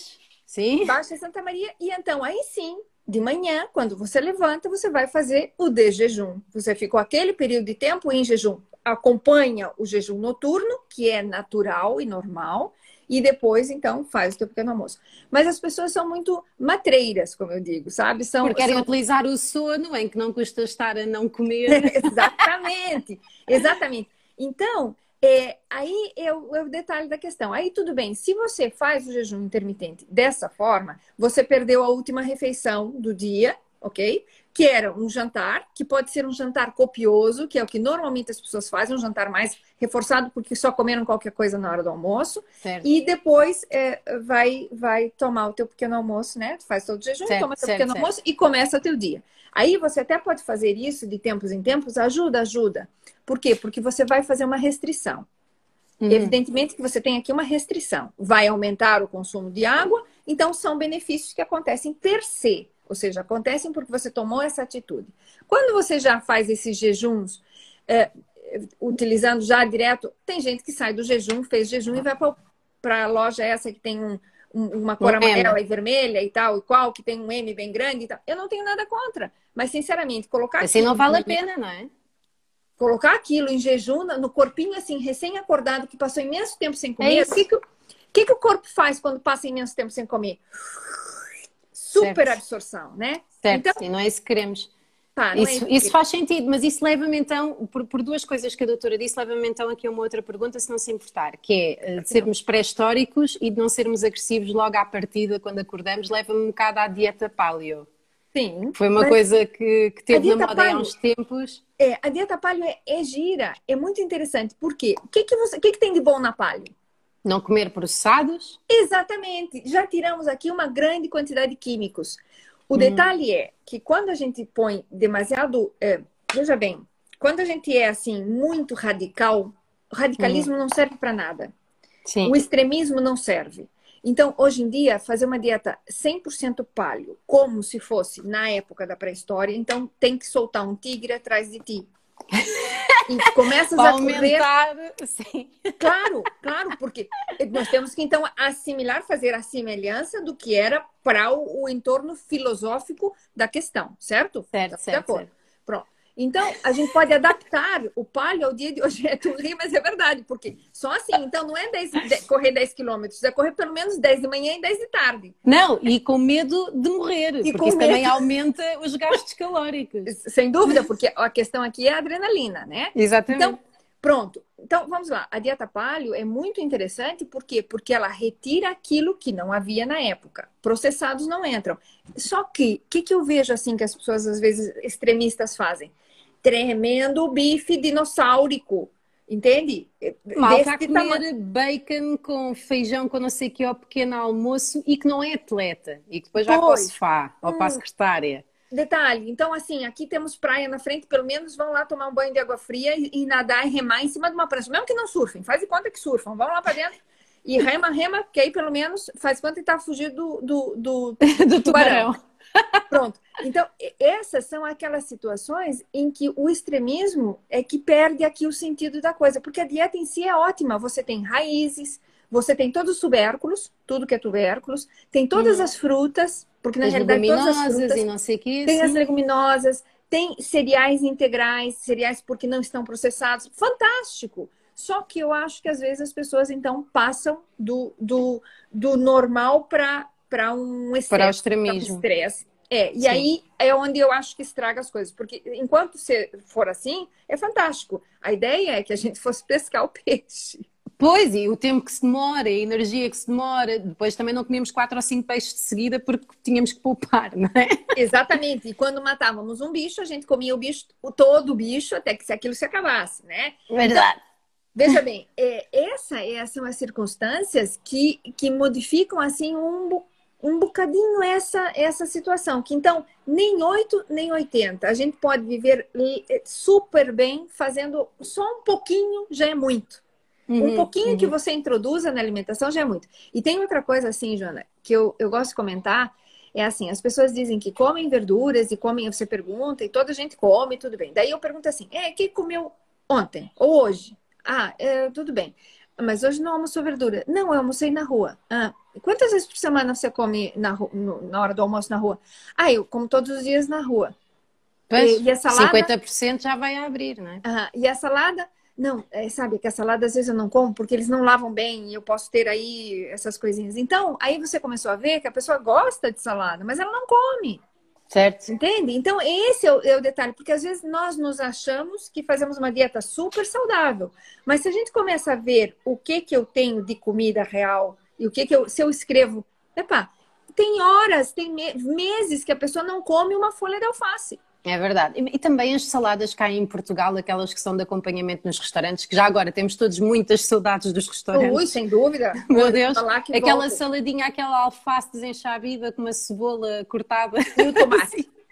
Sim. Baixa Santa Maria, e então aí sim, de manhã, quando você levanta, você vai fazer o de jejum. Você ficou aquele período de tempo em jejum. Acompanha o jejum noturno, que é natural e normal, e depois, então, faz o teu pequeno almoço. Mas as pessoas são muito matreiras, como eu digo, sabe? São, Porque querem são... utilizar o sono em que não custa estar a não comer. exatamente, exatamente. Então, é, aí é o, é o, detalhe da questão. Aí tudo bem, se você faz o jejum intermitente dessa forma, você perdeu a última refeição do dia, ok? Que era um jantar, que pode ser um jantar copioso, que é o que normalmente as pessoas fazem, um jantar mais reforçado, porque só comeram qualquer coisa na hora do almoço. Certo. E depois é, vai, vai tomar o teu pequeno almoço, né? Tu faz todo o jejum, certo, toma teu certo, pequeno almoço e começa o teu dia. Aí você até pode fazer isso de tempos em tempos, ajuda, ajuda. Por quê? Porque você vai fazer uma restrição. Uhum. Evidentemente que você tem aqui uma restrição. Vai aumentar o consumo de água, então são benefícios que acontecem per se, ou seja, acontecem porque você tomou essa atitude. Quando você já faz esses jejuns, é, utilizando já direto, tem gente que sai do jejum, fez jejum e vai para a loja essa que tem um, uma cor um amarela M. e vermelha e tal, e qual, que tem um M bem grande e tal. Eu não tenho nada contra. Mas, sinceramente, colocar. Assim não vale a pena, não é? Colocar aquilo em jejum, no corpinho, assim, recém-acordado, que passou imenso tempo sem comer. É o que, que, que, que o corpo faz quando passa imenso tempo sem comer? Super certo. absorção, né? Certo, então, sim, não é isso que queremos. Tá, isso, é isso, faz sentido, mas isso leva-me então, por, por, duas coisas que a doutora disse, leva-me então aqui a uma outra pergunta, se não se importar, que é eh, de sermos pré-históricos e de não sermos agressivos logo à partida quando acordamos, leva-me um bocado à dieta paleo. Sim. Foi uma coisa que, que teve na moda paleo, há uns tempos. É, a dieta paleo é, é, gira, é muito interessante, porque o que, que, você, o que, que tem de bom na paleo? Não comer processados? Exatamente. Já tiramos aqui uma grande quantidade de químicos. O hum. detalhe é que quando a gente põe demasiado. É, veja bem, quando a gente é assim, muito radical, o radicalismo hum. não serve para nada. Sim. O extremismo não serve. Então, hoje em dia, fazer uma dieta 100% paleo, como se fosse na época da pré-história, então tem que soltar um tigre atrás de ti. E começas a aumentar, correr. Sim. Claro, claro, porque nós temos que então assimilar, fazer a semelhança do que era para o, o, entorno filosófico da questão, certo? Certo, tá certo, certo. Pronto. Então, a gente pode adaptar o palio ao dia de hoje. É tu ri, mas é verdade, porque só assim, então não é 10, 10, correr 10 quilômetros, é correr pelo menos 10 de manhã e 10 de tarde. Não, e com medo de morrer, e porque isso medo... também aumenta os gastos calóricos. Sem dúvida, porque a questão aqui é a adrenalina, né? Exatamente. Então, pronto. Então, vamos lá. A dieta palio é muito interessante, por quê? Porque ela retira aquilo que não havia na época. Processados não entram. Só que, o que, que eu vejo assim que as pessoas, às vezes, extremistas fazem? Tremendo bife dinossaurico. Entende? Malta a comer tamanho. bacon com feijão com não sei o que ao pequeno almoço e que não é atleta e que depois vai para o sofá ou para a hum. secretária. Detalhe, então assim, aqui temos praia na frente, pelo menos vão lá tomar um banho de água fria e, e nadar e remar em cima de uma prancha. Mesmo que não surfem, faz de conta que surfam, vão lá para dentro e rema, rema, que aí pelo menos faz conta que está fugindo do, do, do, do tubarão. Pronto. Então, essas são aquelas situações em que o extremismo é que perde aqui o sentido da coisa, porque a dieta em si é ótima. Você tem raízes, você tem todos os tubérculos, tudo que é tubérculos, tem todas hum. as frutas, porque na as realidade todas as frutas e não sei que, tem sim. as leguminosas, tem cereais integrais, cereais porque não estão processados. Fantástico! Só que eu acho que às vezes as pessoas então passam do, do, do normal para para um excesso, para o extremismo. estresse. É, e Sim. aí é onde eu acho que estraga as coisas, porque enquanto você for assim, é fantástico. A ideia é que a gente fosse pescar o peixe. Pois, e o tempo que se demora, a energia que se demora, depois também não comíamos quatro ou cinco peixes de seguida porque tínhamos que poupar, não é? Exatamente, e quando matávamos um bicho, a gente comia o bicho, todo o bicho, até que se aquilo se acabasse, né? Verdade. Então, veja bem, é, essa, essas são as circunstâncias que, que modificam assim um, um bocadinho essa, essa situação. Que então, nem 8 nem 80. A gente pode viver eh, super bem fazendo só um pouquinho já é muito. Uhum, um pouquinho uhum. que você introduza na alimentação já é muito. E tem outra coisa assim, Joana, que eu, eu gosto de comentar. É assim, as pessoas dizem que comem verduras e comem, você pergunta, e toda a gente come, tudo bem. Daí eu pergunto assim, é, quem comeu ontem ou hoje? Ah, é, tudo bem. Mas hoje não almoçou verdura. Não, eu almocei na rua. Ah, quantas vezes por semana você come na, na hora do almoço na rua? Ah, eu como todos os dias na rua. Pois, e, e a salada... 50% já vai abrir, né? Ah, e a salada... Não, é, sabe que a salada às vezes eu não como porque eles não lavam bem e eu posso ter aí essas coisinhas. Então, aí você começou a ver que a pessoa gosta de salada, mas ela não come. Certo. Entende? Então, esse é o, é o, detalhe, porque às vezes nós nos achamos que fazemos uma dieta super saudável, mas se a gente começa a ver o que que eu tenho de comida real e o que que eu, se eu escrevo, epa, tem horas, tem meses que a pessoa não come uma folha de alface. É verdade. E, e, também as saladas cá em Portugal, aquelas que são de acompanhamento nos restaurantes, que já agora temos todos muitas saudades dos restaurantes. Ui, sem dúvida. Meu Deus. Aquela saladinha, aquela alface desenxabida com uma cebola cortada. E o tomate.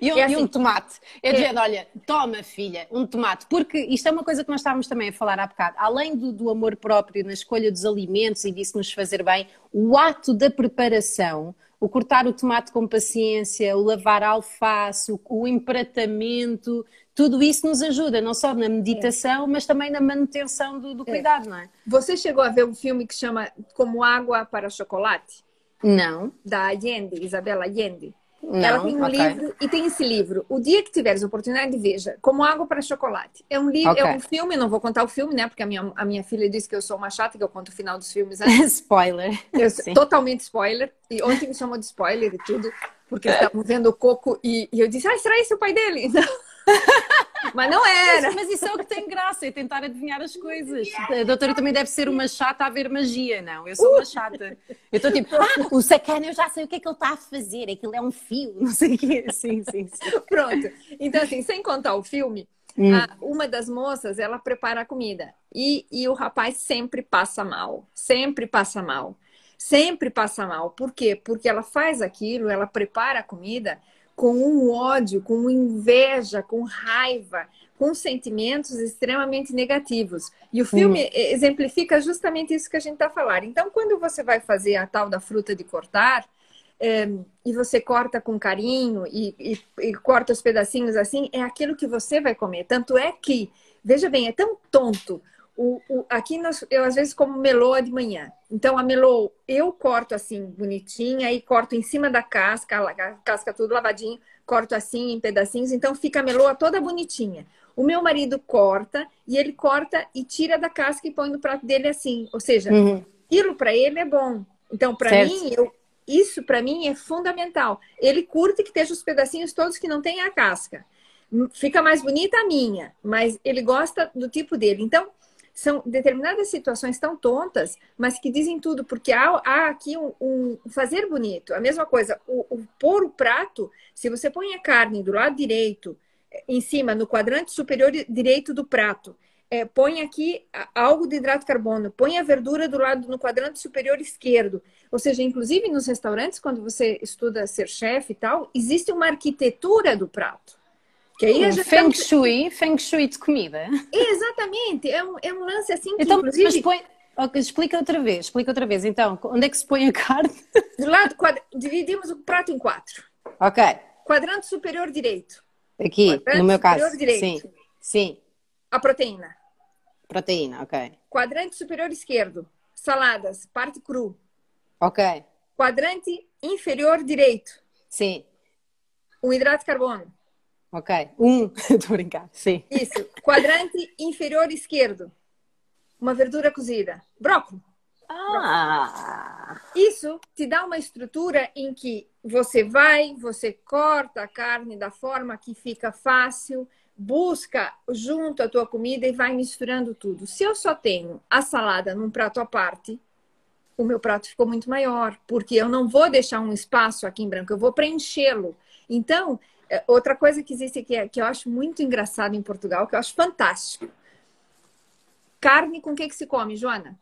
E um, é assim, e um, tomate. Eu é. dizendo, olha, toma filha, um tomate. Porque isto é uma coisa que nós estávamos também a falar há bocado. Além do, do amor próprio na escolha dos alimentos e disso nos fazer bem, o ato da preparação o cortar o tomate com paciência, o lavar a alface, o, o empratamento, tudo isso nos ajuda, não só na meditação, é. mas também na manutenção do, do é. cuidado, não é? Você chegou a ver um filme que chama Como Água para Chocolate? Não. Da Allende, Isabela Allende. Não, Ela tem um okay. livro e tem esse livro. O dia que tiveres oportunidade, veja. Como Água para Chocolate. É um livro, okay. é um filme, não vou contar o filme, né? Porque a minha, a minha filha disse que eu sou uma chata, que eu conto o final dos filmes antes. spoiler. Eu, totalmente spoiler. E ontem me chamou de spoiler e tudo, porque estavam vendo o Coco e, e eu disse, ah, será esse o pai dele? Não. Mas não era. Mas, isso é o que tem graça, é tentar adivinhar as coisas. A doutora também deve ser uma chata a ver magia, não? Eu sou uma chata. Eu estou tipo, ah, o sacana, eu já sei o que é que ele está a fazer, aquilo é um fio, não sei o quê. Sim, sim, sim. Pronto. Então, assim, sem contar o filme, hum. uma das moças, ela prepara a comida. E, e o rapaz sempre passa mal. Sempre passa mal. Sempre passa mal. Por quê? Porque ela faz aquilo, ela prepara a comida com um ódio, com inveja, com raiva, com sentimentos extremamente negativos. E o filme hum. exemplifica justamente isso que a gente está falando. Então, quando você vai fazer a tal da fruta de cortar, é, e você corta com carinho e, e, e, corta os pedacinhos assim, é aquilo que você vai comer. Tanto é que, veja bem, é tão tonto. O, o, aqui nós, eu às vezes como meloa de manhã. Então a meloa eu corto assim bonitinha e corto em cima da casca, a casca tudo lavadinho, corto assim em pedacinhos, então fica a meloa toda bonitinha. O meu marido corta e ele corta e tira da casca e põe no prato dele assim, ou seja, uhum. aquilo para ele é bom. Então para mim eu, isso para mim é fundamental. Ele curte que esteja os pedacinhos todos que não tem a casca. Fica mais bonita a minha, mas ele gosta do tipo dele. Então são determinadas situações tão tontas, mas que dizem tudo, porque há, há aqui um, um, fazer bonito. A mesma coisa, o, o pôr o prato, se você põe a carne do lado direito, em cima, no quadrante superior direito do prato, é, põe aqui algo de hidrato de carbono, põe a verdura do lado no quadrante superior esquerdo. Ou seja, inclusive nos restaurantes, quando você estuda ser chefe e tal, existe uma arquitetura do prato. Que aí um feng shui, feng shui de comida. Exatamente, é um, é um lance assim que então, inclusive... Põe... Okay, explica outra vez, explica outra vez. Então, onde é que se põe a carne? Do lado, dividimos o prato em quatro. Ok. Quadrante superior direito. Aqui, Quadrante no meu caso. Direito. Sim, sim. A proteína. Proteína, ok. Quadrante superior esquerdo. Saladas, parte cru. Ok. Quadrante inferior direito. Sim. Um hidrato de carbono. Ok. Um. Estou brincando. Sim. Isso. Quadrante inferior esquerdo. Uma verdura cozida. Brócolis. Ah. Isso te dá uma estrutura em que você vai, você corta a carne da forma que fica fácil, busca junto a tua comida e vai misturando tudo. Se eu só tenho a salada num prato à parte, o meu prato ficou muito maior, porque eu não vou deixar um espaço aqui em branco, eu vou preenchê-lo. Então, outra coisa que existe aqui, é, que eu acho muito engraçado em Portugal, que eu acho fantástico. Carne com o que, que se come, Joana?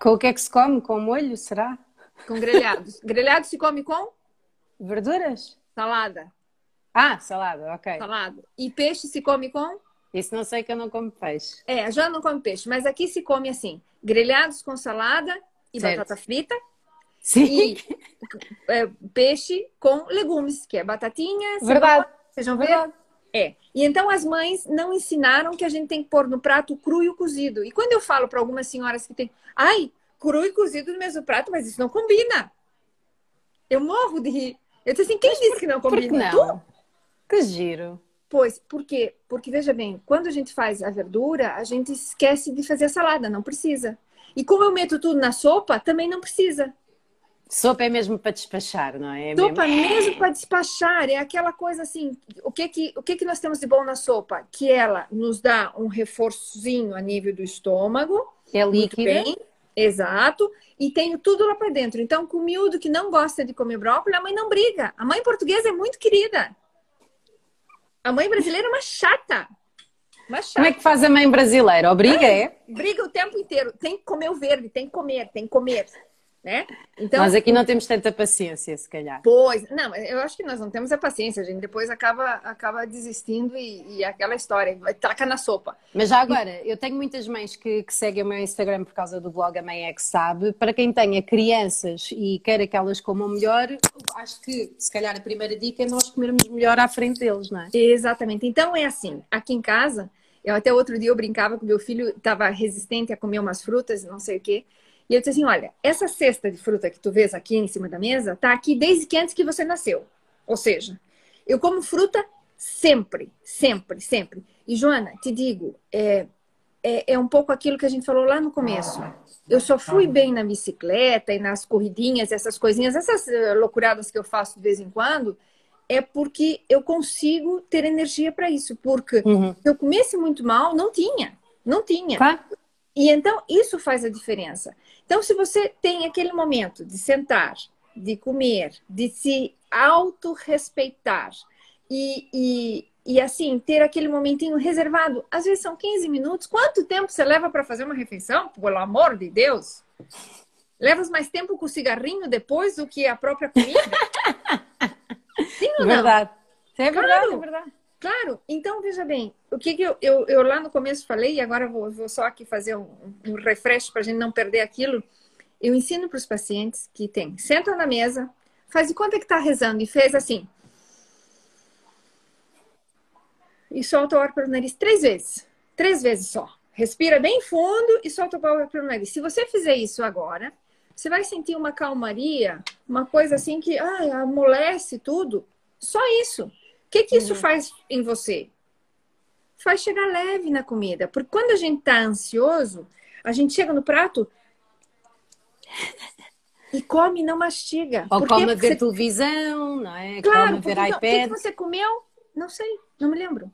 Com o que é que se come? Com molho, será? Com grelhados. grelhado se come com? Verduras? Salada. Ah, salada, ok. Salada. E peixe se come com? Isso não sei que eu não como peixe. É, a Joana não come peixe, mas aqui se come assim: grelhados com salada e certo. batata frita Sim. E é, peixe com legumes, que é batatinha, verdade. feijão verde. É. E então as mães não ensinaram que a gente tem que pôr no prato cru e o cozido. E quando eu falo para algumas senhoras que tem, ai, cru e cozido no mesmo prato, mas isso não combina. Eu morro de rir. Eu disse assim, quem mas disse por, que não combina? Que não? Tu? Que giro. Pois, por quê? Porque, veja bem, quando a gente faz a verdura, a gente esquece de fazer a salada, não precisa. E como eu meto tudo na sopa, também não precisa. Sopa é mesmo para despachar, não é? é sopa mesmo, mesmo para despachar. É aquela coisa assim, o que que, o que que nós temos de bom na sopa? Que ela nos dá um reforçozinho a nível do estômago. É líquida. Bem, exato. E tenho tudo lá para dentro. Então, com o miúdo que não gosta de comer brócolis, a mãe não briga. A mãe portuguesa é muito querida. A mãe brasileira é uma chata. Uma chata. Como é que faz a mãe brasileira? Obriga, é? Briga o tempo inteiro. Tem que comer o verde, tem que comer, tem que comer né? Então, nós aqui não temos tanta paciência, se calhar. Pois, não, eu acho que nós não temos a paciência, a gente depois acaba, acaba desistindo e, e aquela história, vai taca na sopa. Mas já agora, eu tenho muitas mães que, que seguem o meu Instagram por causa do blog A Mãe é que Sabe. Para quem tenha crianças e queira que elas comam melhor, acho que se calhar a primeira dica é nós comermos melhor à frente deles, não é? Exatamente. Então é assim, aqui em casa, eu até outro dia eu brincava que meu filho estava resistente a comer umas frutas, não sei o quê. E eu disse assim: olha, essa cesta de fruta que tu vês aqui em cima da mesa tá aqui desde que antes que você nasceu. Ou seja, eu como fruta sempre, sempre, sempre. E Joana, te digo, é, é, é um pouco aquilo que a gente falou lá no começo. Eu só fui bem na bicicleta e nas corridinhas, essas coisinhas, essas eh, loucuradas que eu faço de vez em quando, é porque eu consigo ter energia para isso. Porque uhum. se eu comesse muito mal, não tinha. Não tinha. Tá. E então isso faz a diferença. Então, se você tem aquele momento de sentar, de comer, de se autorrespeitar e, e, e assim, ter aquele momentinho reservado, às vezes são 15 minutos. Quanto tempo você leva para fazer uma refeição? Pelo amor de Deus! Levas mais tempo com o cigarrinho depois do que a própria comida? Sim ou não? Verdade. É verdade, claro. é verdade. Claro, então veja bem, o que, que eu, eu, eu, lá no começo falei, e agora vou, vou só aqui fazer um, um refresh para a gente não perder aquilo. Eu ensino para os pacientes que tem, senta na mesa, faz de conta que está rezando e fez assim. E solta o ar pelo nariz três vezes. Três vezes só. Respira bem fundo e solta o ar pelo nariz. Se você fizer isso agora, você vai sentir uma calmaria, uma coisa assim que ai, amolece tudo. Só isso que, que isso uhum. faz em você? Faz chegar leve na comida. Porque quando a gente tá ansioso, a gente chega no prato e come e não mastiga. Ou come a ver você... televisão, não é? Claro, come ver iPad. O que, que, você comeu? Não sei, não me lembro.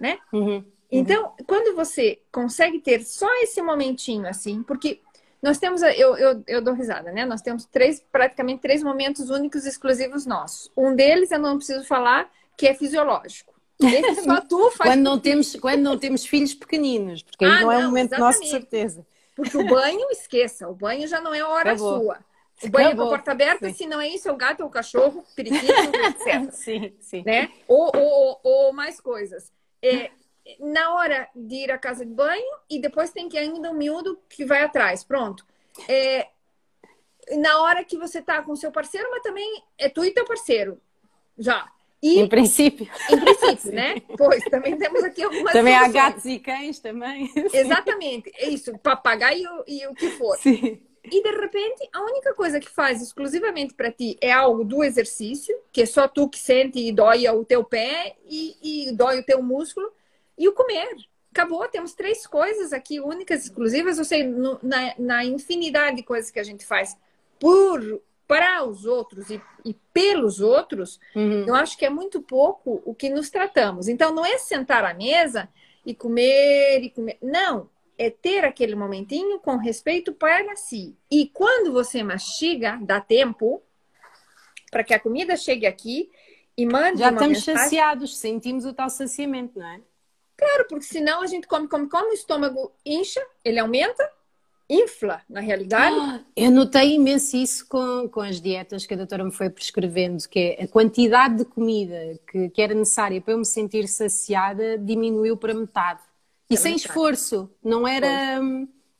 Né? Uhum. uhum. Então, quando você consegue ter só esse momentinho assim, porque nós temos, eu, eu, eu dou risada, né? Nós temos três, praticamente três momentos únicos exclusivos nossos. Um deles eu não preciso falar, que é fisiológico. só tu faz quando não temos Quando não temos filhos pequeninos, porque ah, aí não, é um momento exatamente. nosso de certeza. Porque o banho, esqueça, o banho já não é hora Acabou. sua. O banho Acabou. com a porta aberta, sim. se não é isso, é o gato, é o cachorro, periquito, etc. sim, sim. Né? Ou, ou, ou mais coisas. É, na hora de ir à casa de banho e depois tem que ainda um miúdo que vai atrás. Pronto. É, na hora que você tá com seu parceiro, mas também é tu e teu parceiro. Já. E, em princípio. Em princípio, né? Pois, também temos aqui algumas Também soluções. há gatos e cães também. Exatamente. É isso, papagaio e o que for. Sim. E de repente, a única coisa que faz exclusivamente para ti é algo do exercício, que é só tu que sente e dói o teu pé e, e dói o teu músculo, e o comer. Acabou, temos três coisas aqui únicas, exclusivas, ou seja, no, na, na infinidade de coisas que a gente faz por para os outros e, e pelos outros, uhum. eu acho que é muito pouco o que nos tratamos. Então, não é sentar à mesa e comer e comer. Não, é ter aquele momentinho com respeito para si. E quando você mastiga, dá tempo para que a comida chegue aqui e mande Já estamos mensagem... saciados, sentimos o tal saciamento, não é? Claro, porque senão a gente come, come, come, o estômago incha, ele aumenta, infla, na realidade. Ah, eu notei imenso isso com, com as dietas que a doutora me foi prescrevendo, que é a quantidade de comida que, que era necessária para eu me sentir saciada diminuiu para metade. E é sem metade. esforço, não era...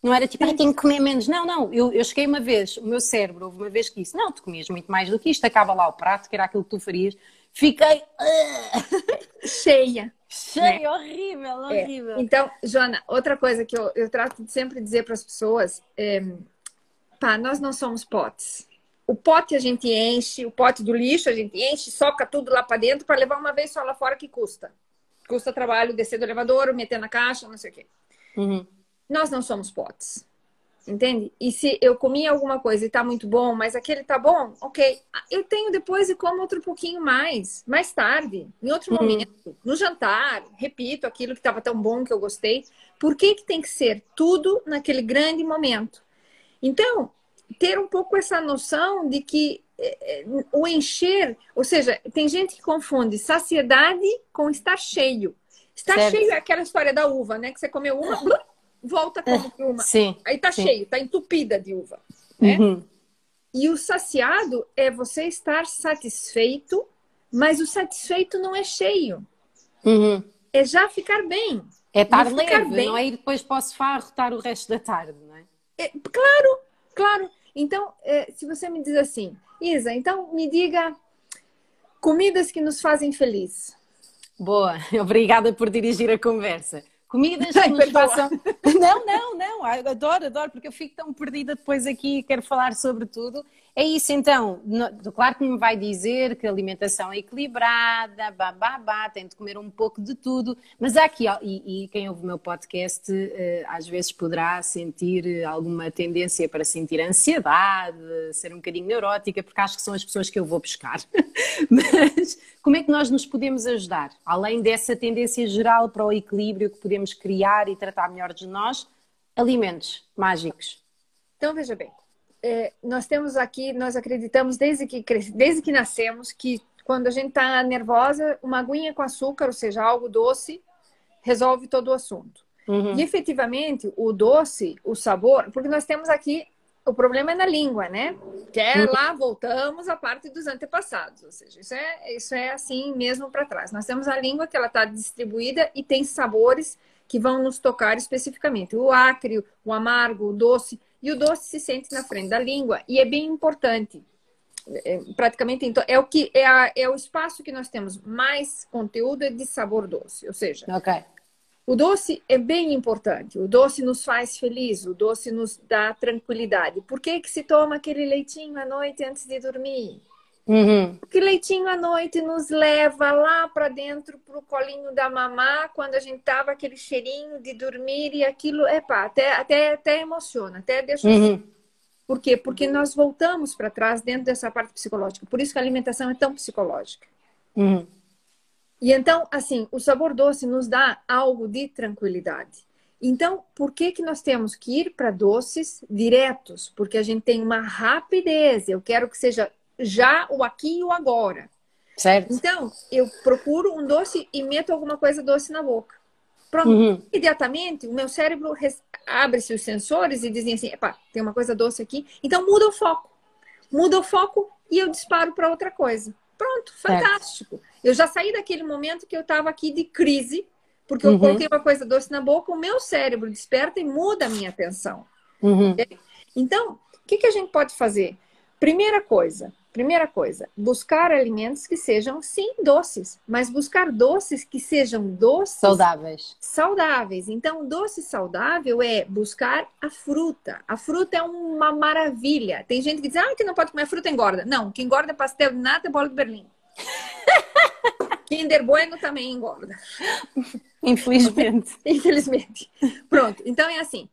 Não era tipo, ah, tenho que comer menos. Não, não. Eu, eu cheguei uma vez, o meu cérebro, houve uma vez que disse: Não, tu comias muito mais do que isto, acaba lá o prato, que era aquilo que tu farias. fiquei cheia. Cheia, né? horrível, horrível. É. Então, Joana, outra coisa que eu, eu trato de sempre dizer para as pessoas é, pá, nós não somos potes. O pote a gente enche, o pote do lixo a gente enche, soca tudo lá para dentro para levar uma vez só lá fora que custa. Custa trabalho descer do elevador, meter na caixa, não sei o quê. Uhum. Nós não somos potes. Entende? E se eu comi alguma coisa e tá muito bom, mas aquele tá bom, ok. Eu tenho depois e como outro pouquinho mais, mais tarde, em outro uhum. momento, no jantar, repito aquilo que estava tão bom que eu gostei. Por que, que tem que ser tudo naquele grande momento? Então, ter um pouco essa noção de que é, é, o encher, ou seja, tem gente que confunde saciedade com estar cheio. Estar certo. cheio é aquela história da uva, né? Que você comeu uma, volta como é, uma. Sim, Aí tá sim. cheio, tá entupida de uva. Né? Uhum. E o saciado é você estar satisfeito, mas o satisfeito não é cheio. Uhum. É já ficar bem. É estar leve, bem. não é? E depois posso farrotar o resto da tarde, não é? é claro, claro. Então, é, se você me diz assim, Isa, então me diga comidas que nos fazem feliz. Boa, obrigada por dirigir a conversa. Comidas que nos façam. Não, não, não, adoro, adoro, porque eu fico tão perdida depois aqui e quero falar sobre tudo. É isso então, claro que me vai dizer que a alimentação é equilibrada, babá, tem de comer um pouco de tudo, mas há aqui, e, e quem ouve o meu podcast eh, às vezes poderá sentir alguma tendência para sentir ansiedade, ser um bocadinho neurótica, porque acho que são as pessoas que eu vou buscar. Mas como é que nós nos podemos ajudar? Além dessa tendência geral para o equilíbrio que podemos criar e tratar melhor de nós, alimentos mágicos. Então veja bem, é, nós temos aqui, nós acreditamos desde que, desde que nascemos que quando a gente está nervosa, uma aguinha com açúcar, ou seja, algo doce, resolve todo o assunto. Uhum. E efetivamente, o doce, o sabor, porque nós temos aqui, o problema é na língua, né? Que é uhum. lá, voltamos à parte dos antepassados, ou seja, isso é, isso é assim mesmo para trás. Nós temos a língua que ela está distribuída e tem sabores que vão nos tocar especificamente. O acre, o amargo, o doce. E o doce se sente na frente da língua e é bem importante. É, praticamente então, é o que é, a, é o espaço que nós temos mais conteúdo é de sabor doce, ou seja, okay. o doce é bem importante. O doce nos faz feliz, o doce nos dá tranquilidade. Por que que se toma aquele leitinho à noite antes de dormir? Uhum. Porque leitinho à noite nos leva lá para dentro, para o colinho da mamá, quando a gente tava aquele cheirinho de dormir e aquilo, epa, até, até, até emociona, até deixa. Uhum. Por quê? Porque nós voltamos para trás dentro dessa parte psicológica. Por isso que a alimentação é tão psicológica. Uhum. E então, assim, o sabor doce nos dá algo de tranquilidade. Então, por que, que nós temos que ir para doces diretos? Porque a gente tem uma rapidez. Eu quero que seja já o aqui e o agora. Certo. Então, eu procuro um doce e meto alguma coisa doce na boca. Pronto. Uhum. Imediatamente, o meu cérebro abre-se os sensores e dizem assim: Epa, tem uma coisa doce aqui. Então, muda o foco. Muda o foco e eu disparo para outra coisa. Pronto, fantástico. Certo. Eu já saí daquele momento que eu estava aqui de crise, porque eu uhum. coloquei uma coisa doce na boca, o meu cérebro desperta e muda a minha atenção. Uhum. Então, o que, que a gente pode fazer? Primeira coisa, Primeira coisa, buscar alimentos que sejam, sim, doces, mas buscar doces que sejam doces. Saudáveis. Saudáveis. Então, doce saudável é buscar a fruta. A fruta é uma maravilha. Tem gente que diz, ah, que não pode comer fruta engorda. Não, que engorda é pastel de nata e bola de Berlim. Kinder Bueno também engorda. Infelizmente. Infelizmente. Pronto. Então é assim: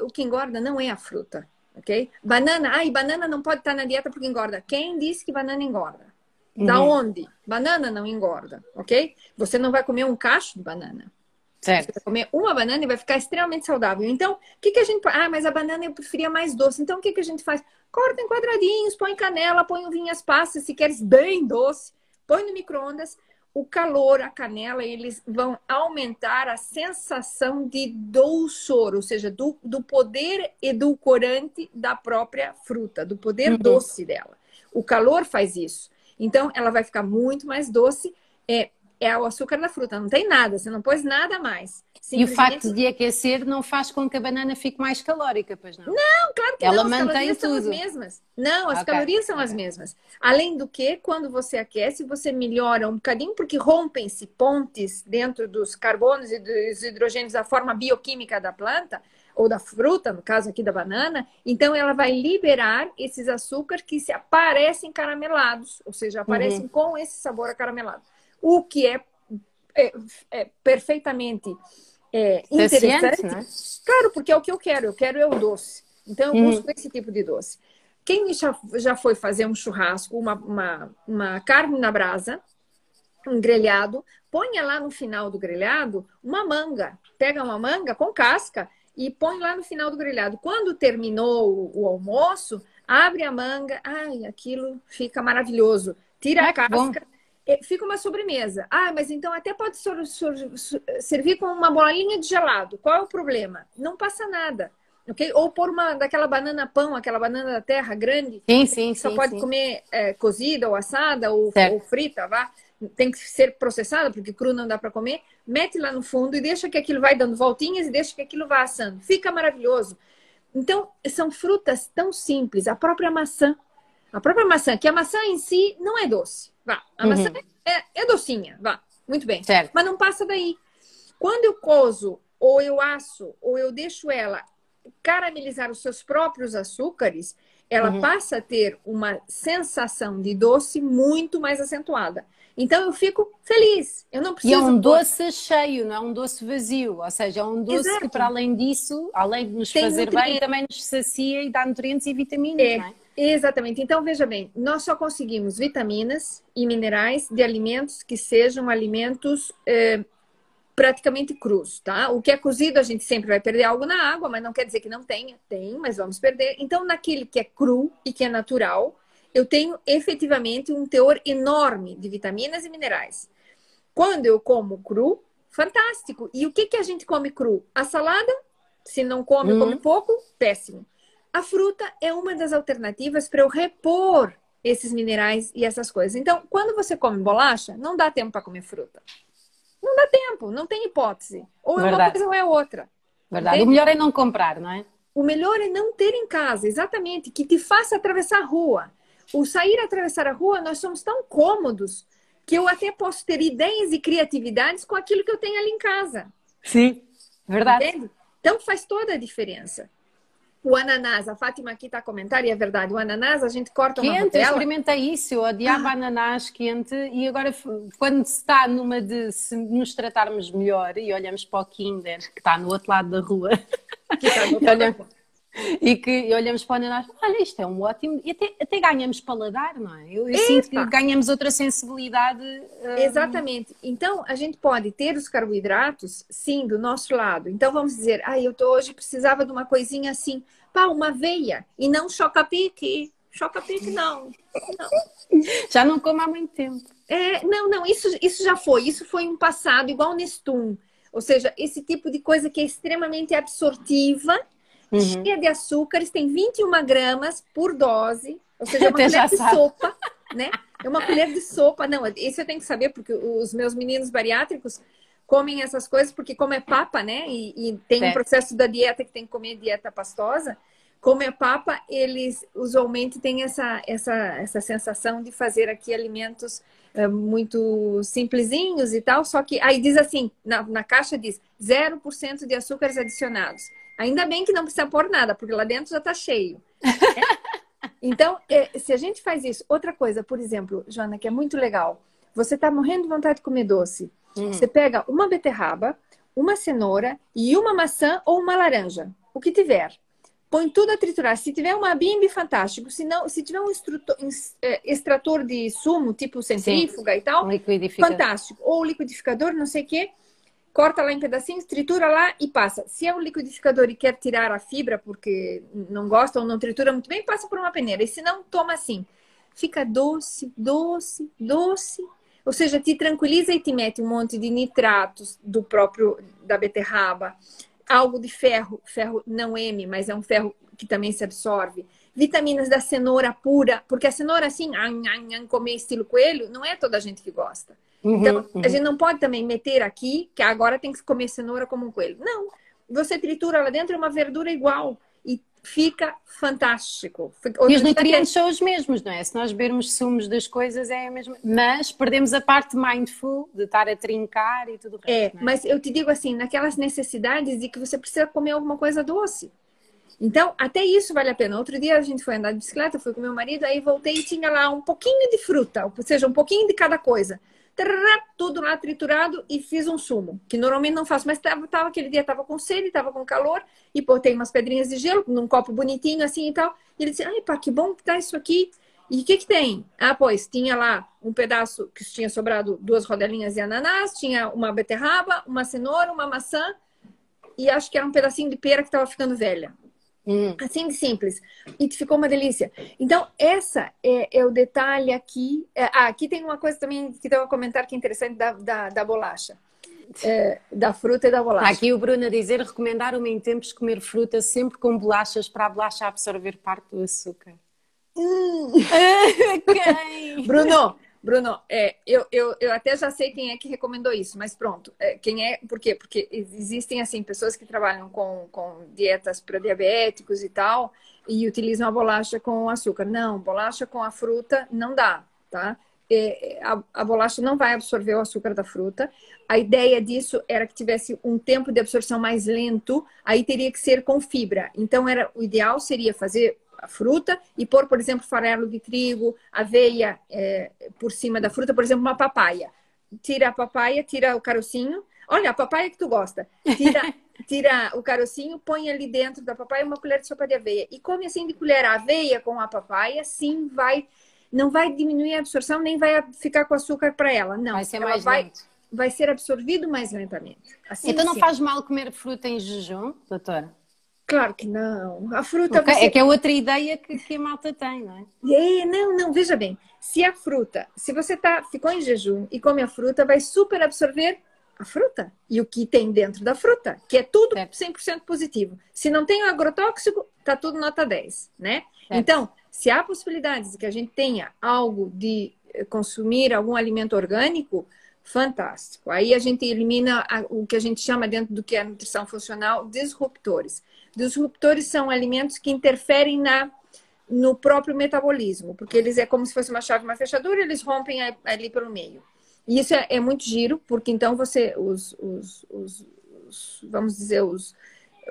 o que engorda não é a fruta ok? Banana, ai, banana não pode estar na dieta porque engorda. Quem disse que banana engorda? Uhum. Da onde? Banana não engorda, ok? Você não vai comer um cacho de banana. Certo. Você vai comer uma banana e vai ficar extremamente saudável. Então, o que, que a gente. Ah, mas a banana eu preferia mais doce. Então, o que, que a gente faz? Corta em quadradinhos, põe canela, põe uvinhas passas, se queres bem doce, põe no micro-ondas, o calor, a canela, eles vão aumentar a sensação de doçor, ou seja, do, do poder edulcorante da própria fruta, do poder uhum. doce dela. O calor faz isso. Então, ela vai ficar muito mais doce. É, é o açúcar da fruta, não tem nada, você não pôs nada mais. E o facto de aquecer não faz com que a banana fique mais calórica, pois não? Não, claro que Ela não. As mantém tudo. são as mesmas. Não, as okay. calorias são okay. as mesmas. Além do que, quando você aquece, você melhora um bocadinho, porque rompem-se pontes dentro dos carbonos e dos hidrogênios da forma bioquímica da planta, ou da fruta, no caso aqui da banana, então ela vai liberar esses açúcares que se aparecem caramelados, ou seja, aparecem uhum. com esse sabor acaramelado. O que é, é, é perfeitamente é, interessante. Né? Claro, porque é o que eu quero, eu quero é o doce. Então eu uhum. busco esse tipo de doce. Quem já, já foi fazer um churrasco, uma, uma, uma carne na brasa, um grelhado, ponha lá no final do grelhado uma manga. Pega uma manga com casca e põe lá no final do grelhado. Quando terminou o, o almoço, abre a manga, ai, aquilo fica maravilhoso. Tira ah, a casca, fica uma sobremesa. Ah, mas então até pode servir com uma bolinha de gelado. Qual é o problema? Não passa nada. Okay? Ou pôr uma daquela banana pão, aquela banana da terra grande. Sim, sim, Só sim, pode sim. comer é, cozida ou assada ou, ou frita, vá tem que ser processada, porque cru não dá para comer, mete lá no fundo e deixa que aquilo vai dando voltinhas e deixa que aquilo vá assando. Fica maravilhoso. Então, são frutas tão simples. A própria maçã. A própria maçã, que a maçã em si não é doce. Vá. A uhum. maçã é, é, docinha. Vá. Muito bem. Certo. Mas não passa daí. Quando eu cozo, ou eu asso, ou eu deixo ela caramelizar os seus próprios açúcares, ela uhum. passa a ter uma sensação de doce muito mais acentuada. Então eu fico feliz. Eu não preciso. E é um doce cheio, não é um doce vazio. Ou seja, é um doce Exato. que, para além disso, além de nos Tem fazer bem, também nos sacia e dá nutrientes e vitaminas, é. é? Exatamente. Então, veja bem, nós só conseguimos vitaminas e minerais de alimentos que sejam alimentos eh, praticamente crus, tá? O que é cozido, a gente sempre vai perder algo na água, mas não quer dizer que não tenha. Tem, mas vamos perder. Então, naquele que é cru e que é natural, eu tenho efetivamente um teor enorme de vitaminas e minerais. Quando eu como cru, fantástico. E o que, que a gente come cru? A salada, se não come, uhum. come pouco, péssimo. A fruta é uma das alternativas para eu repor esses minerais e essas coisas. Então, quando você come bolacha, não dá tempo para comer fruta. Não dá tempo, não tem hipótese. Ou é uma coisa ou é outra. Verdade. Entende? O melhor é não comprar, não é? O melhor é não ter em casa, exatamente, que te faça atravessar a rua o sair atravessar a rua, nós somos tão cômodos que eu até posso ter ideias e criatividades com aquilo que eu tenho ali em casa. Sim, verdade. Entende? Então faz toda a diferença. O ananás, a Fátima aqui está a comentar, e é verdade, o ananás a gente corta quente, uma rodela... experimentei isso, eu odiava ah. ananás quente e agora quando se está numa de se nos tratarmos melhor e olhamos para o Kinder, que está no outro lado da rua, que está no outro lado da rua e que olhamos para o ananás, olha, isto é um ótimo, e até, até ganhamos paladar, não é? Eu, eu sinto que ganhamos outra sensibilidade. Um... Exatamente. Então, a gente pode ter os carboidratos, sim, do nosso lado. Então, vamos dizer, ah, eu tô hoje precisava de uma coisinha assim, pá, uma aveia, e não choca-pique. Choca-pique, não. não. Já não como há muito tempo. É, não, não, isso, isso já foi. Isso foi um passado, igual o Nestum. Ou seja, esse tipo de coisa que é extremamente absortiva uhum. cheia de açúcares, tem 21 gramas por dose, ou seja, é uma colher de sabe. sopa, né? É uma colher de sopa. Não, isso eu tenho que saber, porque os meus meninos bariátricos comem essas coisas, porque como é papa, né? E, e tem certo. um processo da dieta que tem que comer dieta pastosa. Como é papa, eles usualmente têm essa, essa, essa sensação de fazer aqui alimentos é, muito simplesinhos e tal, só que aí diz assim, na, na caixa diz 0% de açúcares adicionados. Ainda bem que não precisa pôr nada, porque lá dentro já está cheio. Então, é, se a gente faz isso, outra coisa, por exemplo, Joana, que é muito legal, você está morrendo de vontade de comer doce. Hum. Você pega uma beterraba, uma cenoura e uma maçã ou uma laranja, o que tiver. Põe tudo a triturar. Se tiver uma bimbi, fantástico. Se não, se tiver um é, extrator de sumo, tipo centrífuga Sim. e tal, um fantástico. Ou liquidificador, não sei o quê corta lá em pedacinhos, tritura lá e passa. Se é um liquidificador e quer tirar a fibra porque não gosta ou não tritura muito bem, passa por uma peneira. E se não, toma assim. Fica doce, doce, doce. Ou seja, te tranquiliza e te mete um monte de nitratos do próprio da beterraba, algo de ferro, ferro não M, mas é um ferro que também se absorve. Vitaminas da cenoura pura, porque a cenoura assim, an, an, an, comer estilo coelho, não é toda a gente que gosta. Uhum, então, uhum. a gente não pode também meter aqui que agora tem que comer cenoura como um coelho. Não. Você tritura lá dentro é uma verdura igual e fica fantástico. Outro e os nutrientes são os mesmos, não é? Se nós bebermos sumos das coisas é a mesma. Mas perdemos a parte mindful de estar a trincar e tudo o resto. É, é, mas eu te digo assim, naquelas necessidades de que você precisa comer alguma coisa doce. Então, até isso vale a pena. Outro dia a gente foi andar de bicicleta, fui com meu marido, aí voltei e tinha lá um pouquinho de fruta, ou seja, um pouquinho de cada coisa. Tudo lá triturado e fiz um sumo, que normalmente não faço, mas tava, tava aquele dia tava com sede, tava com calor, e botei umas pedrinhas de gelo num copo bonitinho assim e tal. E ele disse: "Ai, pá, que bom que tá isso aqui". E o que que tem? Ah, pois, tinha lá um pedaço que tinha sobrado duas rodelinhas de ananás, tinha uma beterraba, uma cenoura, uma maçã e acho que era um pedacinho de pera que estava ficando velha. Hum. Assim de simples. E ficou uma delícia. Então, essa é, é o detalhe aqui. É, ah, aqui tem uma coisa também que tem um comentário que é interessante da, da, da bolacha. É, da fruta e da bolacha. Aqui o Bruno a dizer recomendar-me em tempos comer fruta sempre com bolachas para a bolacha absorver parte do açúcar. Hum. Bruno, Bruno, é, eu, eu, eu até já sei quem é que recomendou isso, mas pronto. É, quem é? Por quê? Porque existem, assim, pessoas que trabalham com, com dietas para diabéticos e tal, e utilizam a bolacha com açúcar. Não, bolacha com a fruta não dá, tá? É, a, a, bolacha não vai absorver o açúcar da fruta. A ideia disso era que tivesse um tempo de absorção mais lento, aí teria que ser com fibra. Então, era o ideal seria fazer a fruta e pôr, por exemplo, farelo de trigo, aveia é, por cima da fruta, por exemplo, uma papaya. Tira a papaya, tira o carocinho. Olha, a papaya que tu gosta. Tira, tira o carocinho, põe ali dentro da papaya uma colher de sopa de aveia. E come assim de colher a aveia com a papaya, sim, vai. Não vai diminuir a absorção, nem vai ficar com açúcar para ela. Não. Vai ser ela mais vai, lento. vai ser absorvido mais lentamente. Assim, então não sim. faz mal comer fruta em jejum, doutora? Claro que não. A fruta. Okay. Você... É que é outra ideia que, que a malta tem, não é? é? Não, não, veja bem. Se a fruta, se você tá, ficou em jejum e come a fruta, vai super absorver a fruta e o que tem dentro da fruta, que é tudo 100% positivo. Se não tem agrotóxico, tá tudo nota 10, né? Então, se há possibilidades de que a gente tenha algo de eh, consumir algum alimento orgânico, fantástico. Aí a gente elimina o que a gente chama dentro do que é nutrição funcional disruptores. Disruptores são alimentos que interferem na, no próprio metabolismo, porque eles é como se fosse uma chave, uma fechadura, eles rompem ali pelo meio. E isso é, é muito giro, porque então você, os, os, os, os vamos dizer, os,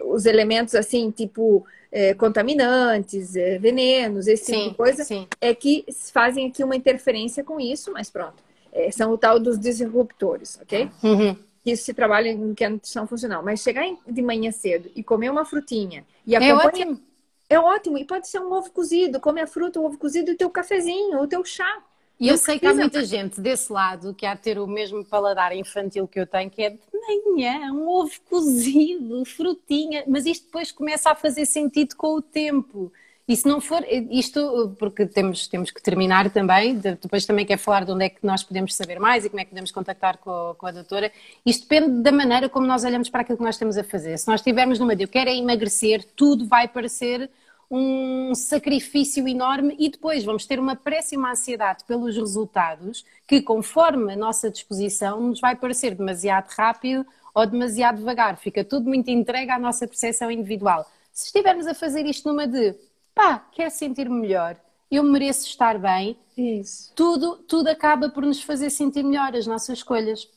os elementos assim, tipo é, contaminantes, é, venenos, esse sim, tipo de coisa, sim. é que fazem aqui uma interferência com isso, mas pronto. É, são o tal dos disruptores, ok? Uhum que isso se trabalha no que é nutrição funcional. Mas chegar de manhã cedo e comer uma frutinha e acompanha... É ótimo. É ótimo. E pode ser um ovo cozido. Come a fruta, o ovo cozido e o teu cafezinho, o teu chá. E eu sei que há muita gente desse lado que há de ter o mesmo paladar infantil que eu tenho, que é de manhã, um ovo cozido, frutinha, mas isto depois começa a fazer sentido com o tempo. E se não for, isto, porque temos, temos que terminar também, depois também quer falar de onde é que nós podemos saber mais e como é que podemos contactar com, com a doutora. Isto depende da maneira como nós olhamos para aquilo que nós estamos a fazer. Se nós estivermos numa de eu quero é emagrecer, tudo vai parecer um sacrifício enorme e depois vamos ter uma pressa uma ansiedade pelos resultados que, conforme a nossa disposição, nos vai parecer demasiado rápido ou demasiado devagar. Fica tudo muito entregue à nossa percepção individual. Se estivermos a fazer isto numa de pá, quer sentir-me melhor, eu mereço estar bem, Isso. Tudo, tudo acaba por nos fazer sentir melhor as nossas escolhas.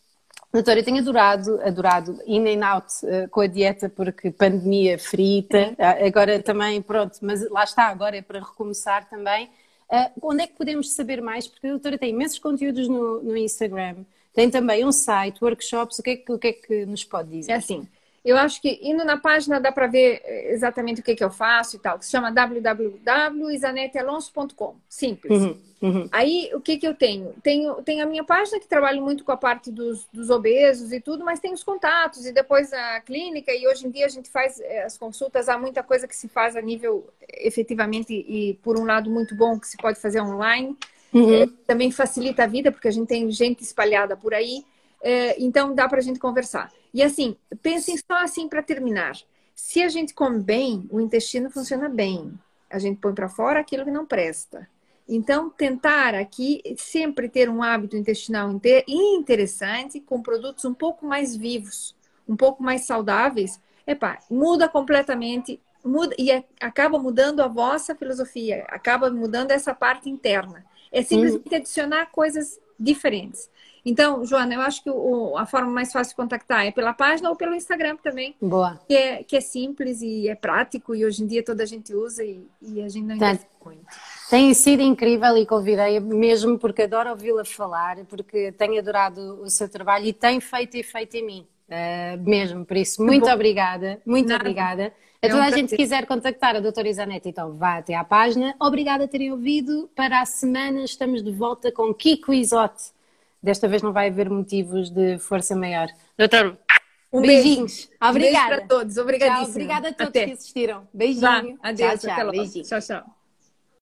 Doutora, eu tenho adorado, adorado in and out uh, com a dieta porque pandemia frita, uh, agora também, pronto, mas lá está, agora é para recomeçar também. Uh, onde é que podemos saber mais? Porque a doutora tem imensos conteúdos no, no Instagram, tem também um site, workshops, o que, é que, o que é que nos pode dizer? É assim, eu acho que indo na página dá para ver eh, exatamente o que, que eu faço e tal, que se chama www.isanetealonso.com. Simples. Uhum, uhum. Aí, o que, que eu tenho? tenho? Tenho a minha página que trabalho muito com a parte dos, dos obesos e tudo, mas tem os contatos e depois a clínica. E hoje em dia a gente faz eh, as consultas, há muita coisa que se faz a nível efetivamente e, por um lado, muito bom que se pode fazer online. Uhum. É, também facilita a vida, porque a gente tem gente espalhada por aí. É, então, dá para a gente conversar. E assim, pensem só assim para terminar. Se a gente come bem, o intestino funciona bem. A gente põe para fora aquilo que não presta. Então, tentar aqui sempre ter um hábito intestinal interessante, com produtos um pouco mais vivos, um pouco mais saudáveis, epa, muda completamente muda, e é, acaba mudando a vossa filosofia, acaba mudando essa parte interna. É simplesmente adicionar coisas diferentes. Então, Joana, eu acho que o, a forma mais fácil de contactar é pela página ou pelo Instagram também. Boa. Que é, que é simples e é prático e hoje em dia toda a gente usa e, e a gente não entende muito. Tem sido incrível e convidei mesmo porque adoro ouvi-la falar, porque tenho adorado o seu trabalho e tem feito efeito em mim. Uh, mesmo, por isso, muito obrigada, muito Nada. obrigada. A é toda um a gente que quiser contactar a doutora Isanete, então vá até à página. Obrigada a terem ouvido. Para a semana estamos de volta com Kiko Isote. Desta vez não vai haver motivos de força maior. Doutor, um beijinhos. Beijo. Obrigada. Um beijo para todos. Obrigadíssima. Tchau, obrigada a todos até. que assistiram. Beijinho. Vá, adeus. Tchau, tchau. Beijinho. tchau, tchau.